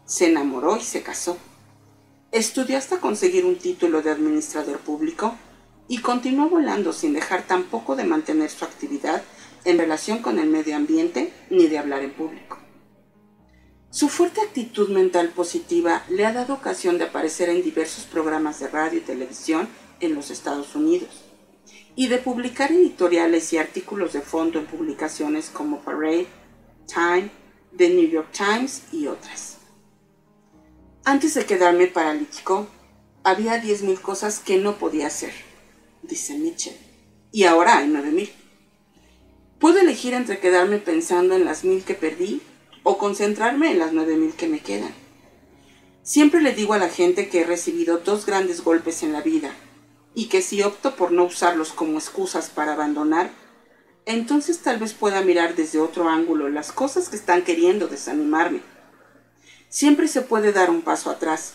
se enamoró y se casó. Estudió hasta conseguir un título de administrador público y continuó volando sin dejar tampoco de mantener su actividad en relación con el medio ambiente ni de hablar en público. Su fuerte actitud mental positiva le ha dado ocasión de aparecer en diversos programas de radio y televisión en los Estados Unidos y de publicar editoriales y artículos de fondo en publicaciones como Parade, Time, The New York Times y otras. Antes de quedarme paralítico, había 10.000 cosas que no podía hacer, dice Mitchell, y ahora hay 9.000. Puedo elegir entre quedarme pensando en las mil que perdí o concentrarme en las 9.000 que me quedan. Siempre le digo a la gente que he recibido dos grandes golpes en la vida y que si opto por no usarlos como excusas para abandonar, entonces tal vez pueda mirar desde otro ángulo las cosas que están queriendo desanimarme. Siempre se puede dar un paso atrás,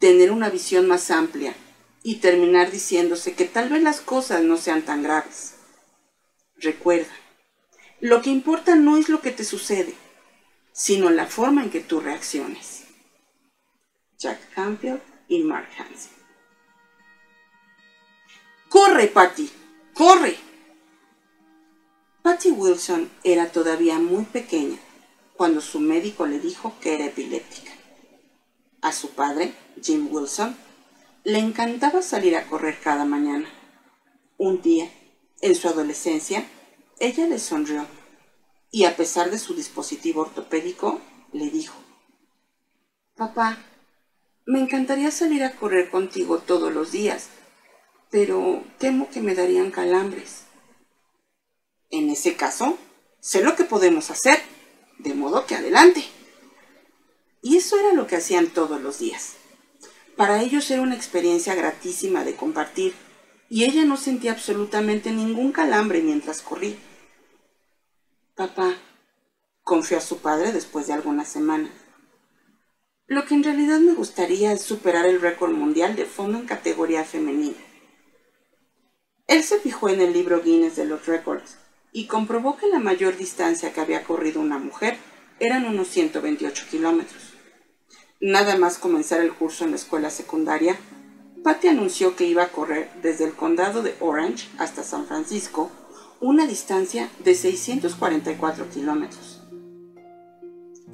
tener una visión más amplia y terminar diciéndose que tal vez las cosas no sean tan graves. Recuerda, lo que importa no es lo que te sucede, sino la forma en que tú reacciones. Jack Campbell y Mark Hansen. ¡Corre, Patty! ¡Corre! Patty Wilson era todavía muy pequeña cuando su médico le dijo que era epiléptica. A su padre, Jim Wilson, le encantaba salir a correr cada mañana. Un día, en su adolescencia, ella le sonrió y a pesar de su dispositivo ortopédico, le dijo, Papá, me encantaría salir a correr contigo todos los días, pero temo que me darían calambres. En ese caso, sé lo que podemos hacer, de modo que adelante. Y eso era lo que hacían todos los días. Para ellos era una experiencia gratísima de compartir, y ella no sentía absolutamente ningún calambre mientras corría. Papá, confió a su padre después de algunas semanas. Lo que en realidad me gustaría es superar el récord mundial de fondo en categoría femenina. Él se fijó en el libro Guinness de los récords y comprobó que la mayor distancia que había corrido una mujer eran unos 128 kilómetros. Nada más comenzar el curso en la escuela secundaria, Patty anunció que iba a correr desde el condado de Orange hasta San Francisco una distancia de 644 kilómetros.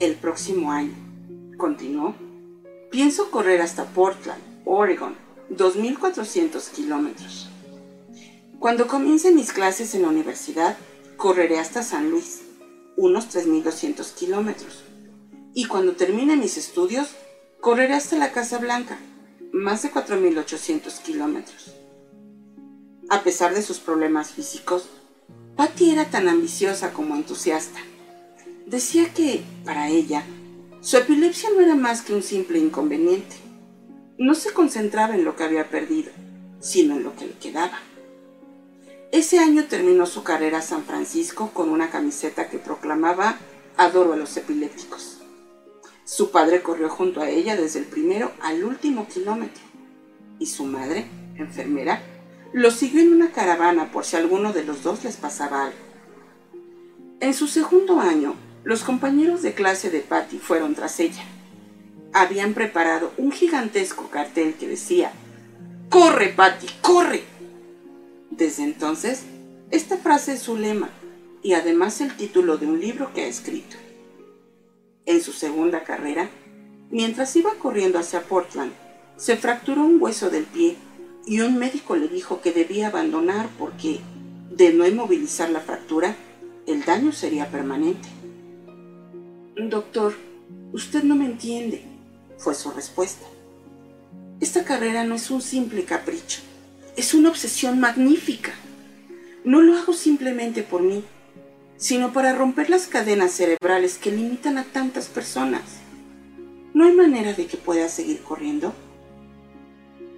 El próximo año, continuó, pienso correr hasta Portland, Oregon, 2.400 kilómetros. Cuando comience mis clases en la universidad, correré hasta San Luis, unos 3.200 kilómetros. Y cuando termine mis estudios, correré hasta la Casa Blanca, más de 4.800 kilómetros. A pesar de sus problemas físicos, Patty era tan ambiciosa como entusiasta. Decía que, para ella, su epilepsia no era más que un simple inconveniente. No se concentraba en lo que había perdido, sino en lo que le quedaba. Ese año terminó su carrera a San Francisco con una camiseta que proclamaba Adoro a los epilépticos. Su padre corrió junto a ella desde el primero al último kilómetro y su madre, enfermera, lo siguió en una caravana por si alguno de los dos les pasaba algo. En su segundo año, los compañeros de clase de Patty fueron tras ella. Habían preparado un gigantesco cartel que decía, ¡Corre, Patty, corre! Desde entonces, esta frase es su lema y además el título de un libro que ha escrito. En su segunda carrera, mientras iba corriendo hacia Portland, se fracturó un hueso del pie y un médico le dijo que debía abandonar porque, de no inmovilizar la fractura, el daño sería permanente. Doctor, usted no me entiende, fue su respuesta. Esta carrera no es un simple capricho, es una obsesión magnífica. No lo hago simplemente por mí, sino para romper las cadenas cerebrales que limitan a tantas personas. ¿No hay manera de que pueda seguir corriendo?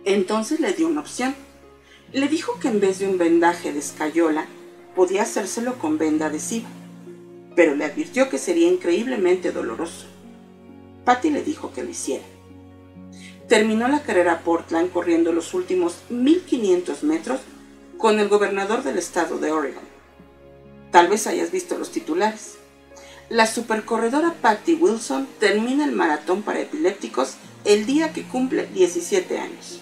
Entonces le dio una opción. Le dijo que en vez de un vendaje de escayola, podía hacérselo con venda adhesiva, pero le advirtió que sería increíblemente doloroso. Patty le dijo que lo hiciera. Terminó la carrera Portland corriendo los últimos 1500 metros con el gobernador del estado de Oregon. Tal vez hayas visto los titulares. La supercorredora Patty Wilson termina el maratón para epilépticos el día que cumple 17 años.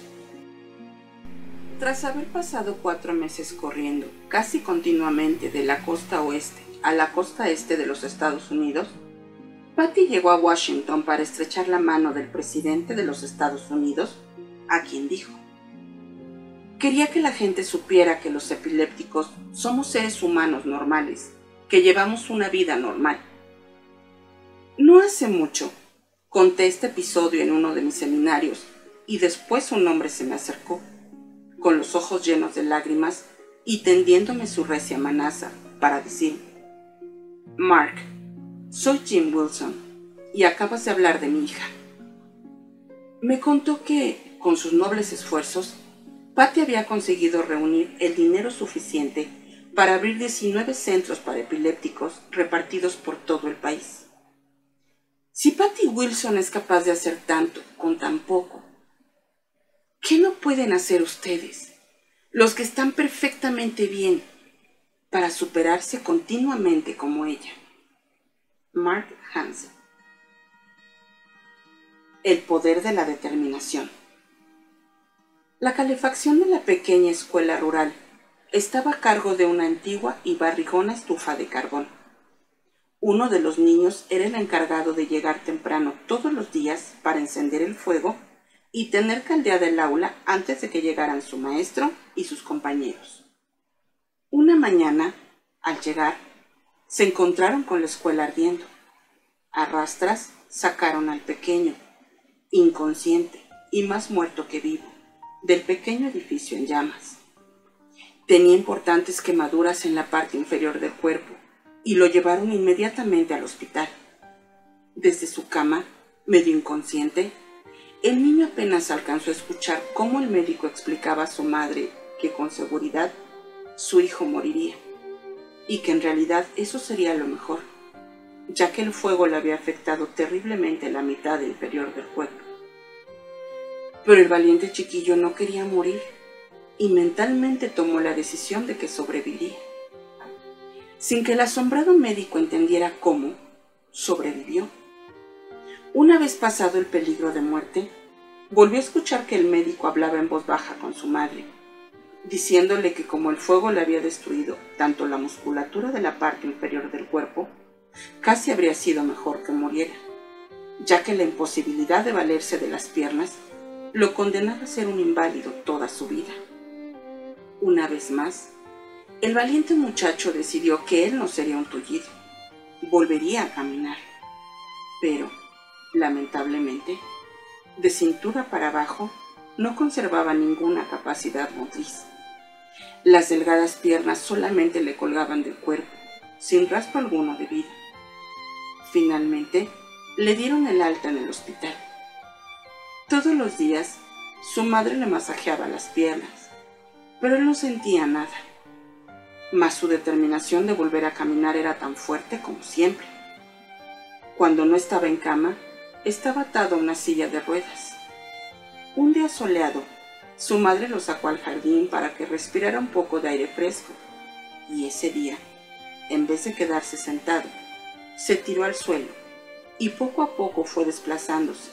Tras haber pasado cuatro meses corriendo casi continuamente de la costa oeste a la costa este de los Estados Unidos, Patty llegó a Washington para estrechar la mano del presidente de los Estados Unidos, a quien dijo, quería que la gente supiera que los epilépticos somos seres humanos normales, que llevamos una vida normal. No hace mucho, conté este episodio en uno de mis seminarios y después un hombre se me acercó con los ojos llenos de lágrimas y tendiéndome su recia manaza para decir, Mark, soy Jim Wilson y acabas de hablar de mi hija. Me contó que, con sus nobles esfuerzos, Patty había conseguido reunir el dinero suficiente para abrir 19 centros para epilépticos repartidos por todo el país. Si Patty Wilson es capaz de hacer tanto con tan poco, ¿Qué no pueden hacer ustedes, los que están perfectamente bien, para superarse continuamente como ella? Mark Hansen. El poder de la determinación. La calefacción de la pequeña escuela rural estaba a cargo de una antigua y barrigona estufa de carbón. Uno de los niños era el encargado de llegar temprano todos los días para encender el fuego y tener caldeada el aula antes de que llegaran su maestro y sus compañeros. Una mañana, al llegar, se encontraron con la escuela ardiendo. A rastras sacaron al pequeño, inconsciente y más muerto que vivo, del pequeño edificio en llamas. Tenía importantes quemaduras en la parte inferior del cuerpo y lo llevaron inmediatamente al hospital. Desde su cama, medio inconsciente, el niño apenas alcanzó a escuchar cómo el médico explicaba a su madre que con seguridad su hijo moriría y que en realidad eso sería lo mejor, ya que el fuego le había afectado terriblemente la mitad inferior del cuerpo. Pero el valiente chiquillo no quería morir y mentalmente tomó la decisión de que sobreviviría. Sin que el asombrado médico entendiera cómo, sobrevivió. Una vez pasado el peligro de muerte, volvió a escuchar que el médico hablaba en voz baja con su madre, diciéndole que como el fuego le había destruido tanto la musculatura de la parte inferior del cuerpo, casi habría sido mejor que muriera, ya que la imposibilidad de valerse de las piernas lo condenaba a ser un inválido toda su vida. Una vez más, el valiente muchacho decidió que él no sería un tullido, volvería a caminar, pero lamentablemente, de cintura para abajo, no conservaba ninguna capacidad motriz. Las delgadas piernas solamente le colgaban del cuerpo, sin raspo alguno de vida. Finalmente, le dieron el alta en el hospital. Todos los días, su madre le masajeaba las piernas, pero él no sentía nada. mas su determinación de volver a caminar era tan fuerte como siempre. Cuando no estaba en cama, estaba atado a una silla de ruedas. Un día soleado, su madre lo sacó al jardín para que respirara un poco de aire fresco, y ese día, en vez de quedarse sentado, se tiró al suelo y poco a poco fue desplazándose,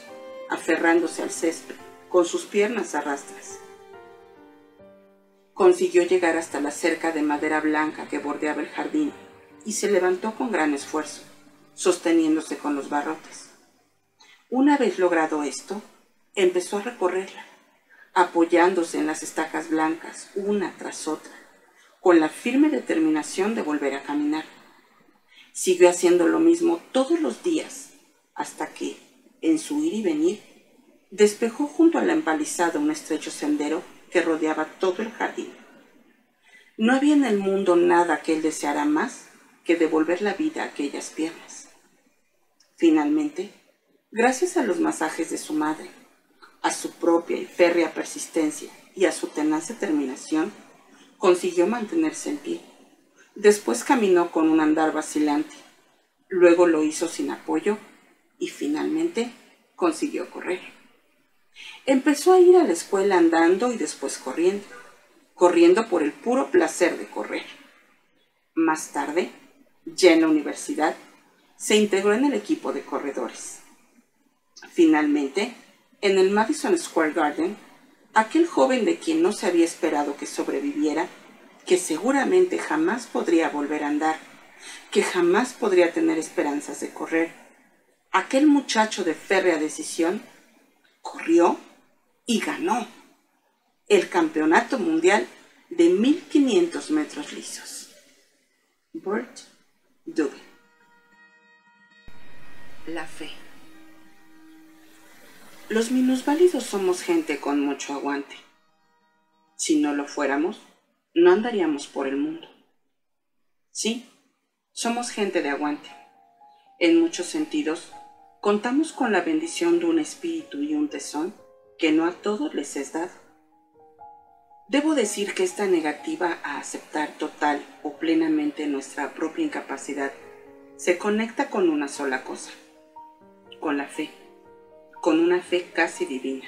aferrándose al césped, con sus piernas a rastras. Consiguió llegar hasta la cerca de madera blanca que bordeaba el jardín y se levantó con gran esfuerzo, sosteniéndose con los barrotes. Una vez logrado esto, empezó a recorrerla, apoyándose en las estacas blancas una tras otra, con la firme determinación de volver a caminar. Siguió haciendo lo mismo todos los días, hasta que, en su ir y venir, despejó junto a la empalizada un estrecho sendero que rodeaba todo el jardín. No había en el mundo nada que él deseara más que devolver la vida a aquellas piernas. Finalmente, gracias a los masajes de su madre, a su propia y férrea persistencia y a su tenaz determinación, consiguió mantenerse en pie. Después caminó con un andar vacilante, luego lo hizo sin apoyo y finalmente consiguió correr. Empezó a ir a la escuela andando y después corriendo, corriendo por el puro placer de correr. Más tarde, ya en la universidad, se integró en el equipo de corredores. Finalmente, en el Madison Square Garden, aquel joven de quien no se había esperado que sobreviviera, que seguramente jamás podría volver a andar, que jamás podría tener esperanzas de correr, aquel muchacho de férrea decisión, corrió y ganó el campeonato mundial de 1500 metros lisos. Burt Dubin. La fe. Los minusválidos somos gente con mucho aguante. Si no lo fuéramos, no andaríamos por el mundo. Sí, somos gente de aguante. En muchos sentidos, contamos con la bendición de un espíritu y un tesón que no a todos les es dado. Debo decir que esta negativa a aceptar total o plenamente nuestra propia incapacidad se conecta con una sola cosa, con la fe con una fe casi divina.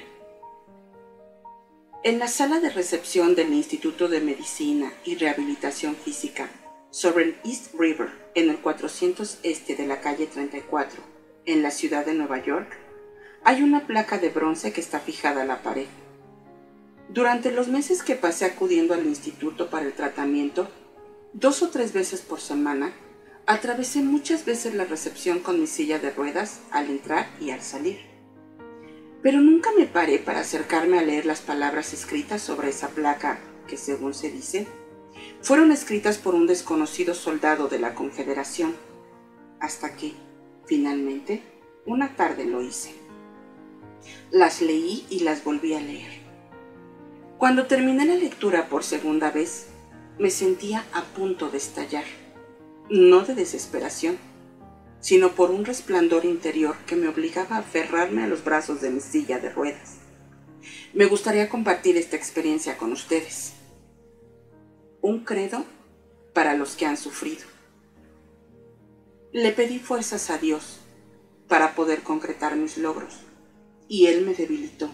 En la sala de recepción del Instituto de Medicina y Rehabilitación Física, sobre el East River, en el 400 este de la calle 34, en la ciudad de Nueva York, hay una placa de bronce que está fijada a la pared. Durante los meses que pasé acudiendo al instituto para el tratamiento, dos o tres veces por semana, atravesé muchas veces la recepción con mi silla de ruedas al entrar y al salir pero nunca me paré para acercarme a leer las palabras escritas sobre esa placa que, según se dice, fueron escritas por un desconocido soldado de la Confederación, hasta que, finalmente, una tarde lo hice. Las leí y las volví a leer. Cuando terminé la lectura por segunda vez, me sentía a punto de estallar, no de desesperación, sino por un resplandor interior que me obligaba a aferrarme a los brazos de mi silla de ruedas. Me gustaría compartir esta experiencia con ustedes. Un credo para los que han sufrido. Le pedí fuerzas a Dios para poder concretar mis logros y Él me debilitó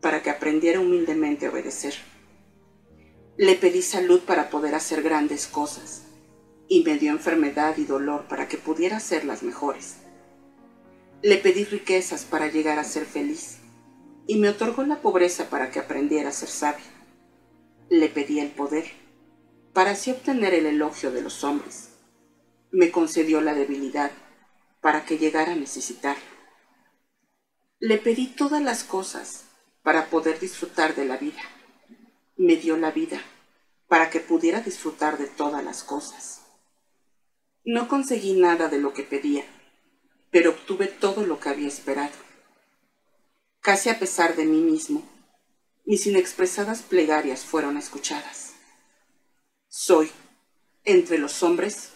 para que aprendiera humildemente a obedecer. Le pedí salud para poder hacer grandes cosas y me dio enfermedad y dolor para que pudiera hacer las mejores. Le pedí riquezas para llegar a ser feliz y me otorgó la pobreza para que aprendiera a ser sabia. Le pedí el poder para así obtener el elogio de los hombres. Me concedió la debilidad para que llegara a necesitarlo. Le pedí todas las cosas para poder disfrutar de la vida. Me dio la vida para que pudiera disfrutar de todas las cosas. No conseguí nada de lo que pedía, pero obtuve todo lo que había esperado. Casi a pesar de mí mismo, mis inexpresadas plegarias fueron escuchadas. Soy, entre los hombres,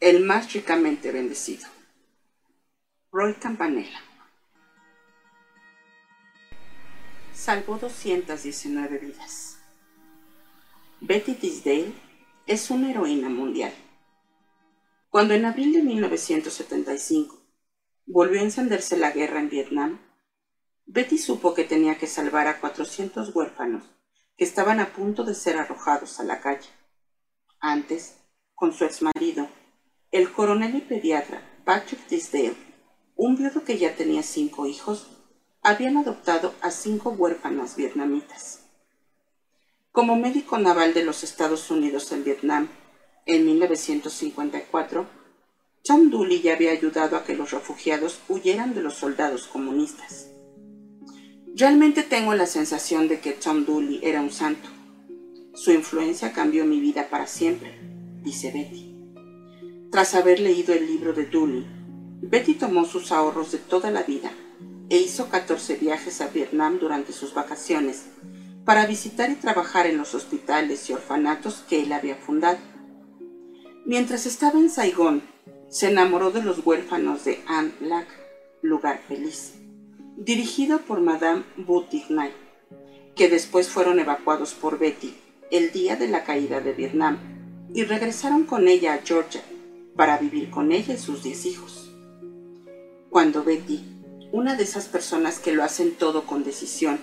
el más ricamente bendecido. Roy Campanella. Salvó 219 vidas. Betty Tisdale es una heroína mundial. Cuando en abril de 1975 volvió a encenderse la guerra en Vietnam, Betty supo que tenía que salvar a 400 huérfanos que estaban a punto de ser arrojados a la calle. Antes, con su exmarido, el coronel y pediatra Patrick Tisdale, un viudo que ya tenía cinco hijos, habían adoptado a cinco huérfanas vietnamitas. Como médico naval de los Estados Unidos en Vietnam en 1954, Tom Dooley ya había ayudado a que los refugiados huyeran de los soldados comunistas. Realmente tengo la sensación de que Tom Dooley era un santo. Su influencia cambió mi vida para siempre, dice Betty. Tras haber leído el libro de Dooley, Betty tomó sus ahorros de toda la vida e hizo 14 viajes a Vietnam durante sus vacaciones para visitar y trabajar en los hospitales y orfanatos que él había fundado. Mientras estaba en Saigón, se enamoró de los huérfanos de An Lac, lugar feliz, dirigido por Madame Boutigny, que después fueron evacuados por Betty el día de la caída de Vietnam y regresaron con ella a Georgia para vivir con ella y sus diez hijos. Cuando Betty una de esas personas que lo hacen todo con decisión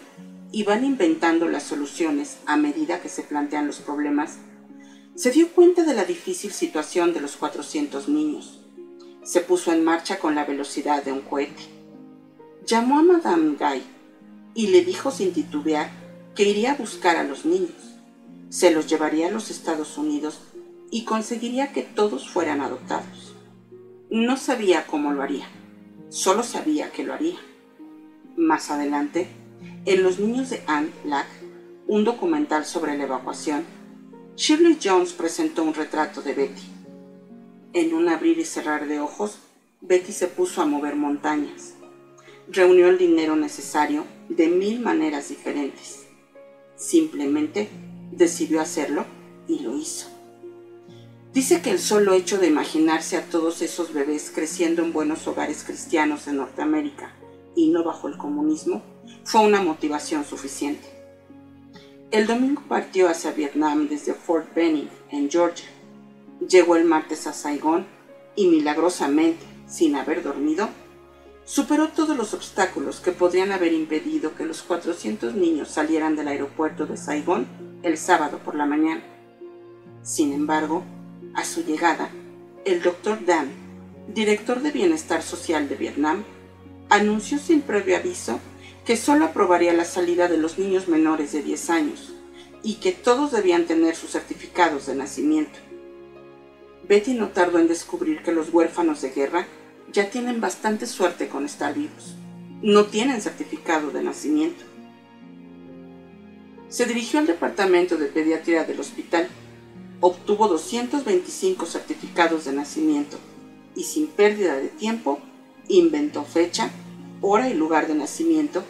y van inventando las soluciones a medida que se plantean los problemas, se dio cuenta de la difícil situación de los 400 niños. Se puso en marcha con la velocidad de un cohete. Llamó a Madame Guy y le dijo sin titubear que iría a buscar a los niños. Se los llevaría a los Estados Unidos y conseguiría que todos fueran adoptados. No sabía cómo lo haría Solo sabía que lo haría. Más adelante, en Los niños de Anne Lack, un documental sobre la evacuación, Shirley Jones presentó un retrato de Betty. En un abrir y cerrar de ojos, Betty se puso a mover montañas. Reunió el dinero necesario de mil maneras diferentes. Simplemente decidió hacerlo y lo hizo. Dice que el solo hecho de imaginarse a todos esos bebés creciendo en buenos hogares cristianos en Norteamérica y no bajo el comunismo fue una motivación suficiente. El domingo partió hacia Vietnam desde Fort Benning, en Georgia. Llegó el martes a Saigón y milagrosamente, sin haber dormido, superó todos los obstáculos que podrían haber impedido que los 400 niños salieran del aeropuerto de Saigón el sábado por la mañana. Sin embargo, a su llegada, el Dr. Dan, director de Bienestar Social de Vietnam, anunció sin previo aviso que solo aprobaría la salida de los niños menores de 10 años y que todos debían tener sus certificados de nacimiento. Betty no tardó en descubrir que los huérfanos de guerra ya tienen bastante suerte con estar vivos. No tienen certificado de nacimiento. Se dirigió al departamento de pediatría del hospital obtuvo 225 certificados de nacimiento y sin pérdida de tiempo inventó fecha, hora y lugar de nacimiento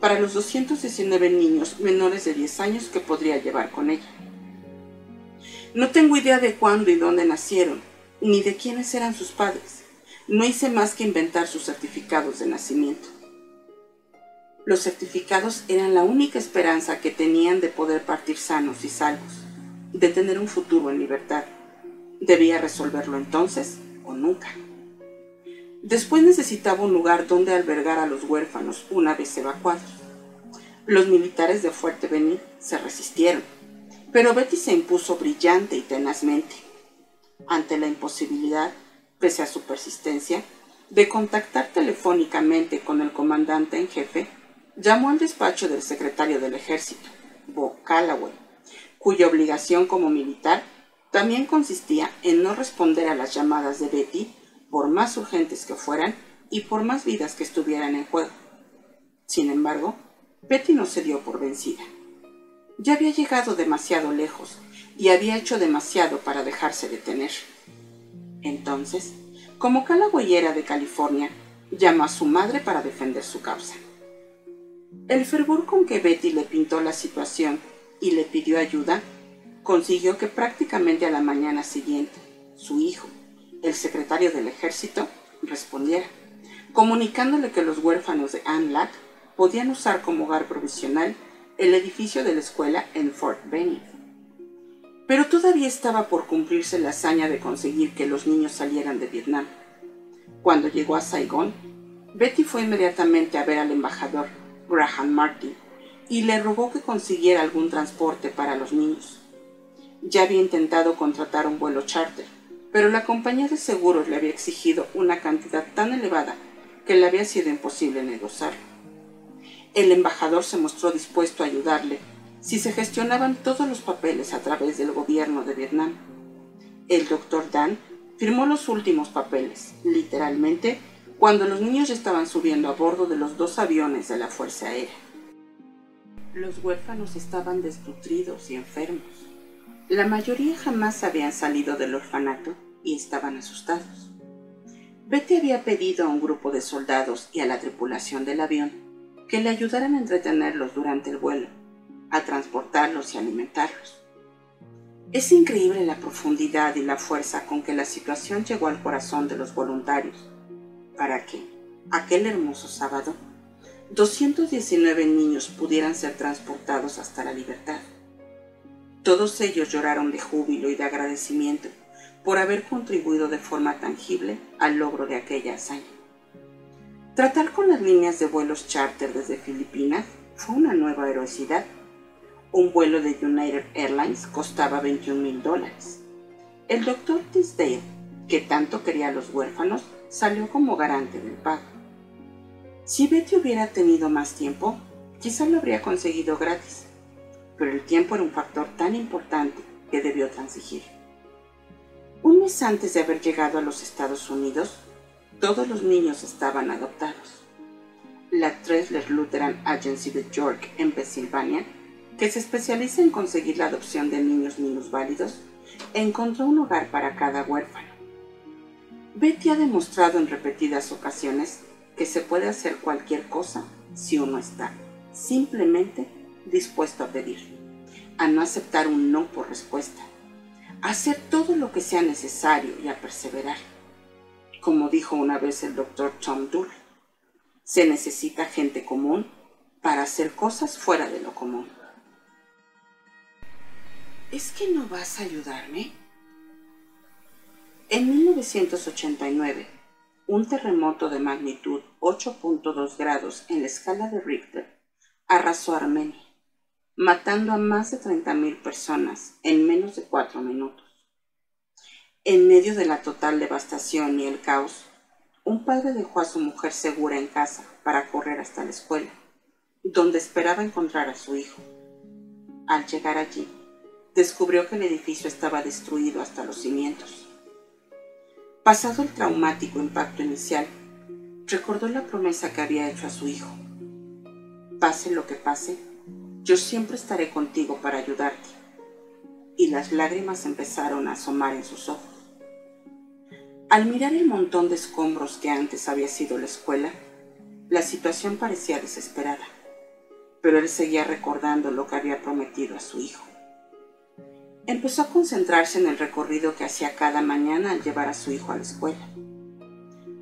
para los 219 niños menores de 10 años que podría llevar con ella. No tengo idea de cuándo y dónde nacieron, ni de quiénes eran sus padres. No hice más que inventar sus certificados de nacimiento. Los certificados eran la única esperanza que tenían de poder partir sanos y salvos de tener un futuro en libertad. Debía resolverlo entonces o nunca. Después necesitaba un lugar donde albergar a los huérfanos una vez evacuados. Los militares de Fuerte Benny se resistieron, pero Betty se impuso brillante y tenazmente. Ante la imposibilidad, pese a su persistencia, de contactar telefónicamente con el comandante en jefe, llamó al despacho del secretario del ejército, Bo Calloway, cuya obligación como militar también consistía en no responder a las llamadas de Betty, por más urgentes que fueran y por más vidas que estuvieran en juego. Sin embargo, Betty no se dio por vencida. Ya había llegado demasiado lejos y había hecho demasiado para dejarse detener. Entonces, como Callaway era de California, llamó a su madre para defender su causa. El fervor con que Betty le pintó la situación y le pidió ayuda, consiguió que prácticamente a la mañana siguiente su hijo, el secretario del ejército, respondiera, comunicándole que los huérfanos de Anne Lack podían usar como hogar provisional el edificio de la escuela en Fort Benning. Pero todavía estaba por cumplirse la hazaña de conseguir que los niños salieran de Vietnam. Cuando llegó a Saigón, Betty fue inmediatamente a ver al embajador Graham Martin y le rogó que consiguiera algún transporte para los niños. Ya había intentado contratar un vuelo charter, pero la compañía de seguros le había exigido una cantidad tan elevada que le había sido imposible negociarlo. El embajador se mostró dispuesto a ayudarle si se gestionaban todos los papeles a través del gobierno de Vietnam. El doctor Dan firmó los últimos papeles, literalmente, cuando los niños estaban subiendo a bordo de los dos aviones de la Fuerza Aérea. Los huérfanos estaban desnutridos y enfermos. La mayoría jamás habían salido del orfanato y estaban asustados. Betty había pedido a un grupo de soldados y a la tripulación del avión que le ayudaran a entretenerlos durante el vuelo, a transportarlos y alimentarlos. Es increíble la profundidad y la fuerza con que la situación llegó al corazón de los voluntarios, para que, aquel hermoso sábado, 219 niños pudieran ser transportados hasta la libertad. Todos ellos lloraron de júbilo y de agradecimiento por haber contribuido de forma tangible al logro de aquella hazaña. Tratar con las líneas de vuelos charter desde Filipinas fue una nueva heroicidad. Un vuelo de United Airlines costaba 21 mil dólares. El doctor Tisdale, que tanto quería a los huérfanos, salió como garante del pago. Si Betty hubiera tenido más tiempo, quizá lo habría conseguido gratis, pero el tiempo era un factor tan importante que debió transigir. Un mes antes de haber llegado a los Estados Unidos, todos los niños estaban adoptados. La Tresler Lutheran Agency de York, en Pensilvania, que se especializa en conseguir la adopción de niños minusválidos, encontró un hogar para cada huérfano. Betty ha demostrado en repetidas ocasiones que se puede hacer cualquier cosa si uno está simplemente dispuesto a pedir, a no aceptar un no por respuesta hacer todo lo que sea necesario y a perseverar. Como dijo una vez el doctor Tom Dool, se necesita gente común para hacer cosas fuera de lo común. ¿Es que no vas a ayudarme? En 1989, un terremoto de magnitud 8.2 grados en la escala de Richter arrasó Armenia matando a más de 30.000 personas en menos de cuatro minutos. En medio de la total devastación y el caos, un padre dejó a su mujer segura en casa para correr hasta la escuela, donde esperaba encontrar a su hijo. Al llegar allí, descubrió que el edificio estaba destruido hasta los cimientos. Pasado el traumático impacto inicial, recordó la promesa que había hecho a su hijo. Pase lo que pase, yo siempre estaré contigo para ayudarte. Y las lágrimas empezaron a asomar en sus ojos. Al mirar el montón de escombros que antes había sido la escuela, la situación parecía desesperada, pero él seguía recordando lo que había prometido a su hijo. Empezó a concentrarse en el recorrido que hacía cada mañana al llevar a su hijo a la escuela.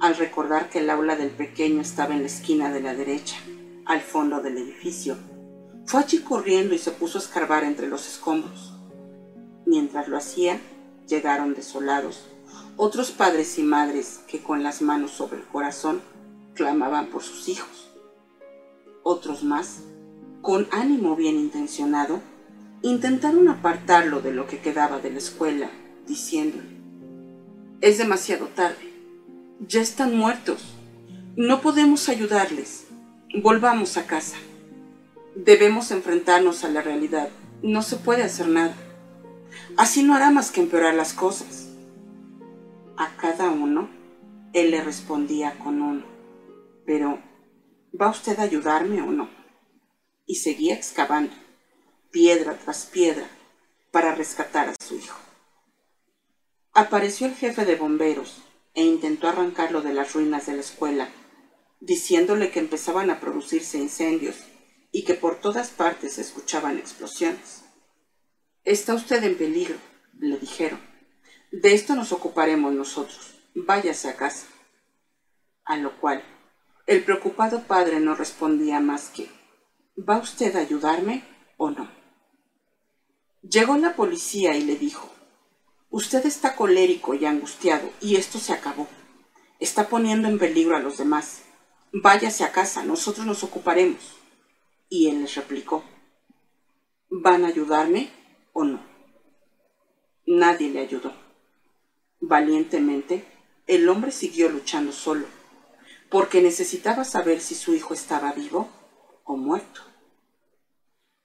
Al recordar que el aula del pequeño estaba en la esquina de la derecha, al fondo del edificio, fue allí corriendo y se puso a escarbar entre los escombros. Mientras lo hacía, llegaron desolados otros padres y madres que con las manos sobre el corazón clamaban por sus hijos. Otros más, con ánimo bien intencionado, intentaron apartarlo de lo que quedaba de la escuela, diciéndole, es demasiado tarde, ya están muertos, no podemos ayudarles, volvamos a casa. Debemos enfrentarnos a la realidad. No se puede hacer nada. Así no hará más que empeorar las cosas. A cada uno, él le respondía con uno. Pero, ¿va usted a ayudarme o no? Y seguía excavando, piedra tras piedra, para rescatar a su hijo. Apareció el jefe de bomberos e intentó arrancarlo de las ruinas de la escuela, diciéndole que empezaban a producirse incendios y que por todas partes se escuchaban explosiones. Está usted en peligro, le dijeron. De esto nos ocuparemos nosotros. Váyase a casa. A lo cual, el preocupado padre no respondía más que, ¿va usted a ayudarme o no? Llegó la policía y le dijo, Usted está colérico y angustiado, y esto se acabó. Está poniendo en peligro a los demás. Váyase a casa, nosotros nos ocuparemos. Y él les replicó, ¿van a ayudarme o no? Nadie le ayudó. Valientemente, el hombre siguió luchando solo, porque necesitaba saber si su hijo estaba vivo o muerto.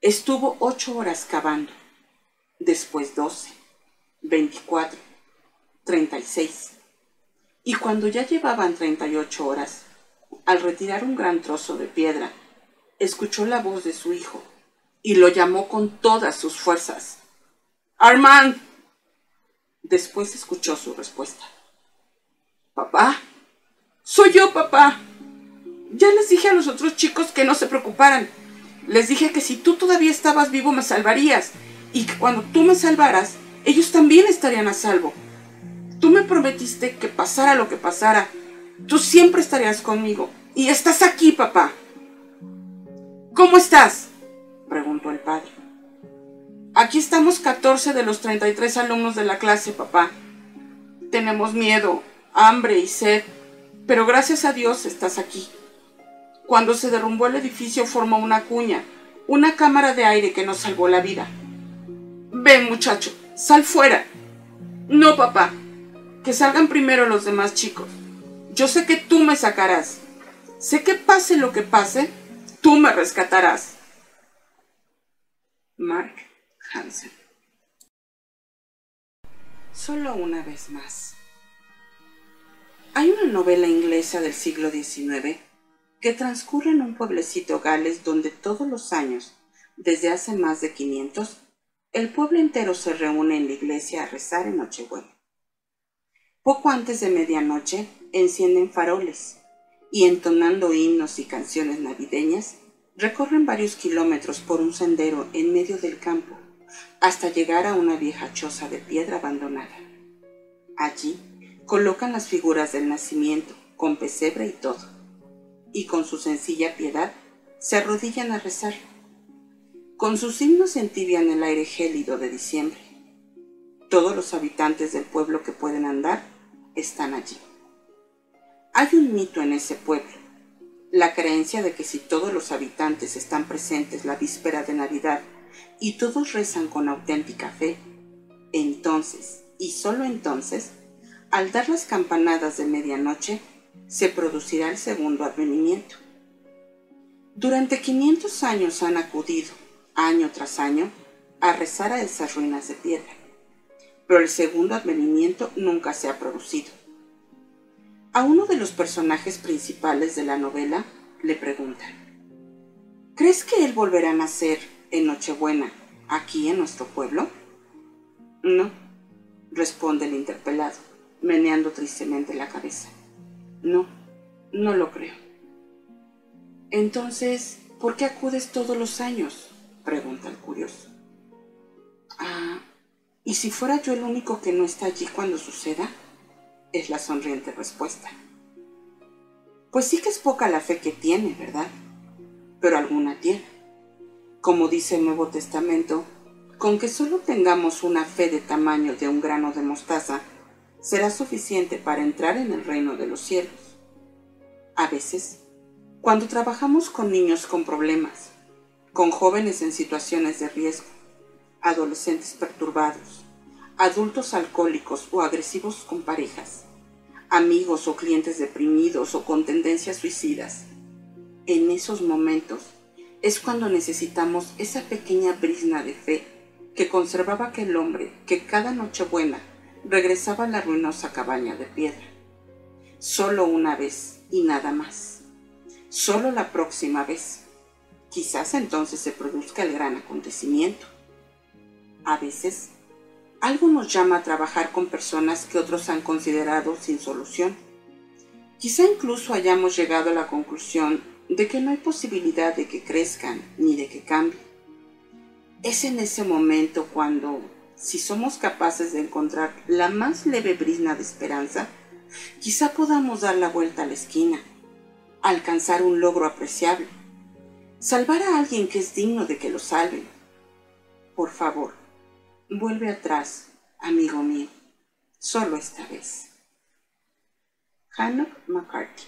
Estuvo ocho horas cavando, después doce 24, 36. Y cuando ya llevaban 38 horas, al retirar un gran trozo de piedra, escuchó la voz de su hijo y lo llamó con todas sus fuerzas. Armand. Después escuchó su respuesta. Papá. Soy yo, papá. Ya les dije a los otros chicos que no se preocuparan. Les dije que si tú todavía estabas vivo me salvarías y que cuando tú me salvaras, ellos también estarían a salvo. Tú me prometiste que pasara lo que pasara, tú siempre estarías conmigo. Y estás aquí, papá. ¿Cómo estás? preguntó el padre. Aquí estamos 14 de los 33 alumnos de la clase, papá. Tenemos miedo, hambre y sed, pero gracias a Dios estás aquí. Cuando se derrumbó el edificio formó una cuña, una cámara de aire que nos salvó la vida. Ven, muchacho, Sal fuera. No, papá. Que salgan primero los demás chicos. Yo sé que tú me sacarás. Sé que pase lo que pase, tú me rescatarás. Mark Hansen. Solo una vez más. Hay una novela inglesa del siglo XIX que transcurre en un pueblecito gales donde todos los años, desde hace más de 500, el pueblo entero se reúne en la iglesia a rezar en Nochebuena. Poco antes de medianoche encienden faroles y entonando himnos y canciones navideñas, recorren varios kilómetros por un sendero en medio del campo hasta llegar a una vieja choza de piedra abandonada. Allí colocan las figuras del nacimiento, con pesebre y todo, y con su sencilla piedad se arrodillan a rezar con sus himnos entibian el aire gélido de diciembre. Todos los habitantes del pueblo que pueden andar están allí. Hay un mito en ese pueblo, la creencia de que si todos los habitantes están presentes la víspera de Navidad y todos rezan con auténtica fe, entonces, y solo entonces, al dar las campanadas de medianoche, se producirá el segundo advenimiento. Durante 500 años han acudido, año tras año a rezar a esas ruinas de piedra, pero el segundo advenimiento nunca se ha producido. A uno de los personajes principales de la novela le preguntan, ¿crees que él volverá a nacer en Nochebuena aquí en nuestro pueblo? No, responde el interpelado, meneando tristemente la cabeza. No, no lo creo. Entonces, ¿por qué acudes todos los años? pregunta el curioso. Ah, ¿y si fuera yo el único que no está allí cuando suceda? Es la sonriente respuesta. Pues sí que es poca la fe que tiene, ¿verdad? Pero alguna tiene. Como dice el Nuevo Testamento, con que solo tengamos una fe de tamaño de un grano de mostaza, será suficiente para entrar en el reino de los cielos. A veces, cuando trabajamos con niños con problemas, con jóvenes en situaciones de riesgo, adolescentes perturbados, adultos alcohólicos o agresivos con parejas, amigos o clientes deprimidos o con tendencias suicidas. En esos momentos es cuando necesitamos esa pequeña brisna de fe que conservaba aquel hombre que cada noche buena regresaba a la ruinosa cabaña de piedra. Solo una vez y nada más. Solo la próxima vez quizás entonces se produzca el gran acontecimiento. A veces, algo nos llama a trabajar con personas que otros han considerado sin solución. Quizá incluso hayamos llegado a la conclusión de que no hay posibilidad de que crezcan ni de que cambien. Es en ese momento cuando, si somos capaces de encontrar la más leve brisna de esperanza, quizá podamos dar la vuelta a la esquina, alcanzar un logro apreciable salvar a alguien que es digno de que lo salven. Por favor, Vuelve atrás, amigo mío, solo esta vez. Hanok McCarthy.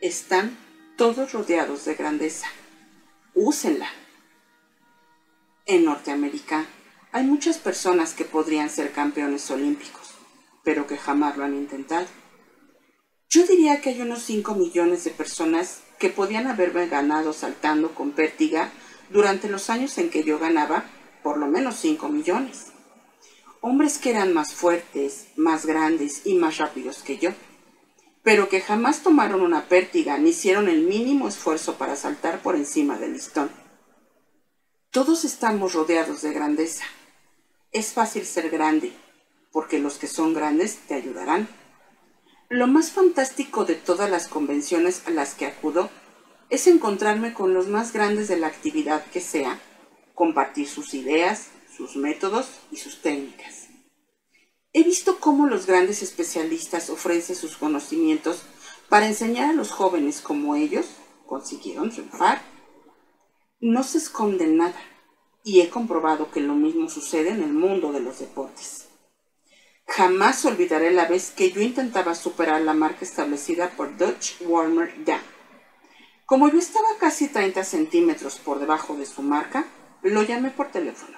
Están todos rodeados de grandeza. Úsenla. En Norteamérica hay muchas personas que podrían ser campeones olímpicos, pero que jamás lo han intentado. Yo diría que hay unos 5 millones de personas que podían haberme ganado saltando con pértiga durante los años en que yo ganaba por lo menos 5 millones. Hombres que eran más fuertes, más grandes y más rápidos que yo, pero que jamás tomaron una pértiga ni hicieron el mínimo esfuerzo para saltar por encima del listón. Todos estamos rodeados de grandeza. Es fácil ser grande, porque los que son grandes te ayudarán. Lo más fantástico de todas las convenciones a las que acudo es encontrarme con los más grandes de la actividad que sea, compartir sus ideas, sus métodos y sus técnicas. He visto cómo los grandes especialistas ofrecen sus conocimientos para enseñar a los jóvenes cómo ellos consiguieron triunfar. No se esconden nada y he comprobado que lo mismo sucede en el mundo de los deportes. Jamás olvidaré la vez que yo intentaba superar la marca establecida por Dutch Warmer Dam. Como yo estaba casi 30 centímetros por debajo de su marca, lo llamé por teléfono.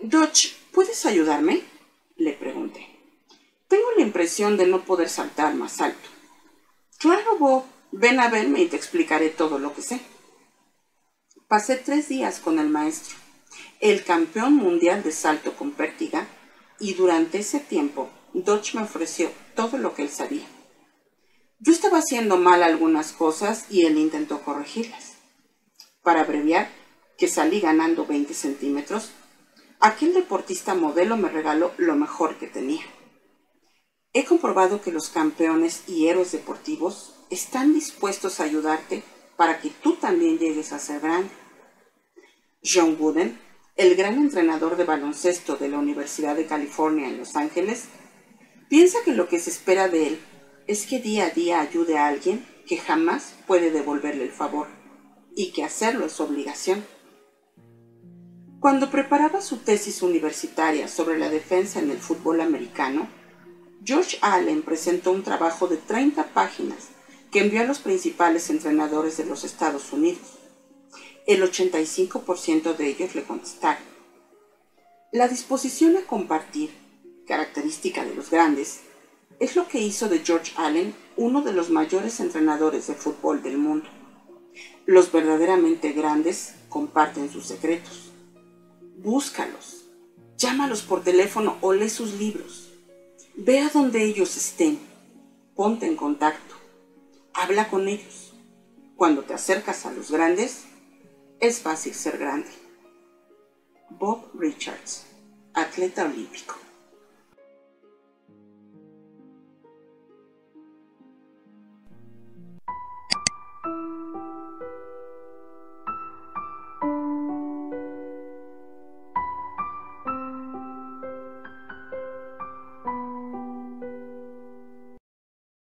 Dutch, ¿puedes ayudarme? Le pregunté. Tengo la impresión de no poder saltar más alto. Claro, Bob, ven a verme y te explicaré todo lo que sé. Pasé tres días con el maestro, el campeón mundial de salto con pértiga y durante ese tiempo Dodge me ofreció todo lo que él sabía. Yo estaba haciendo mal algunas cosas y él intentó corregirlas. Para abreviar, que salí ganando 20 centímetros, aquel deportista modelo me regaló lo mejor que tenía. He comprobado que los campeones y héroes deportivos están dispuestos a ayudarte para que tú también llegues a ser grande. John Wooden el gran entrenador de baloncesto de la Universidad de California en Los Ángeles, piensa que lo que se espera de él es que día a día ayude a alguien que jamás puede devolverle el favor y que hacerlo es obligación. Cuando preparaba su tesis universitaria sobre la defensa en el fútbol americano, George Allen presentó un trabajo de 30 páginas que envió a los principales entrenadores de los Estados Unidos el 85% de ellos le contestaron. La disposición a compartir, característica de los grandes, es lo que hizo de George Allen uno de los mayores entrenadores de fútbol del mundo. Los verdaderamente grandes comparten sus secretos. Búscalos, llámalos por teléfono o lee sus libros. Ve a donde ellos estén, ponte en contacto, habla con ellos. Cuando te acercas a los grandes, es fácil ser grande. Bob Richards, atleta olímpico.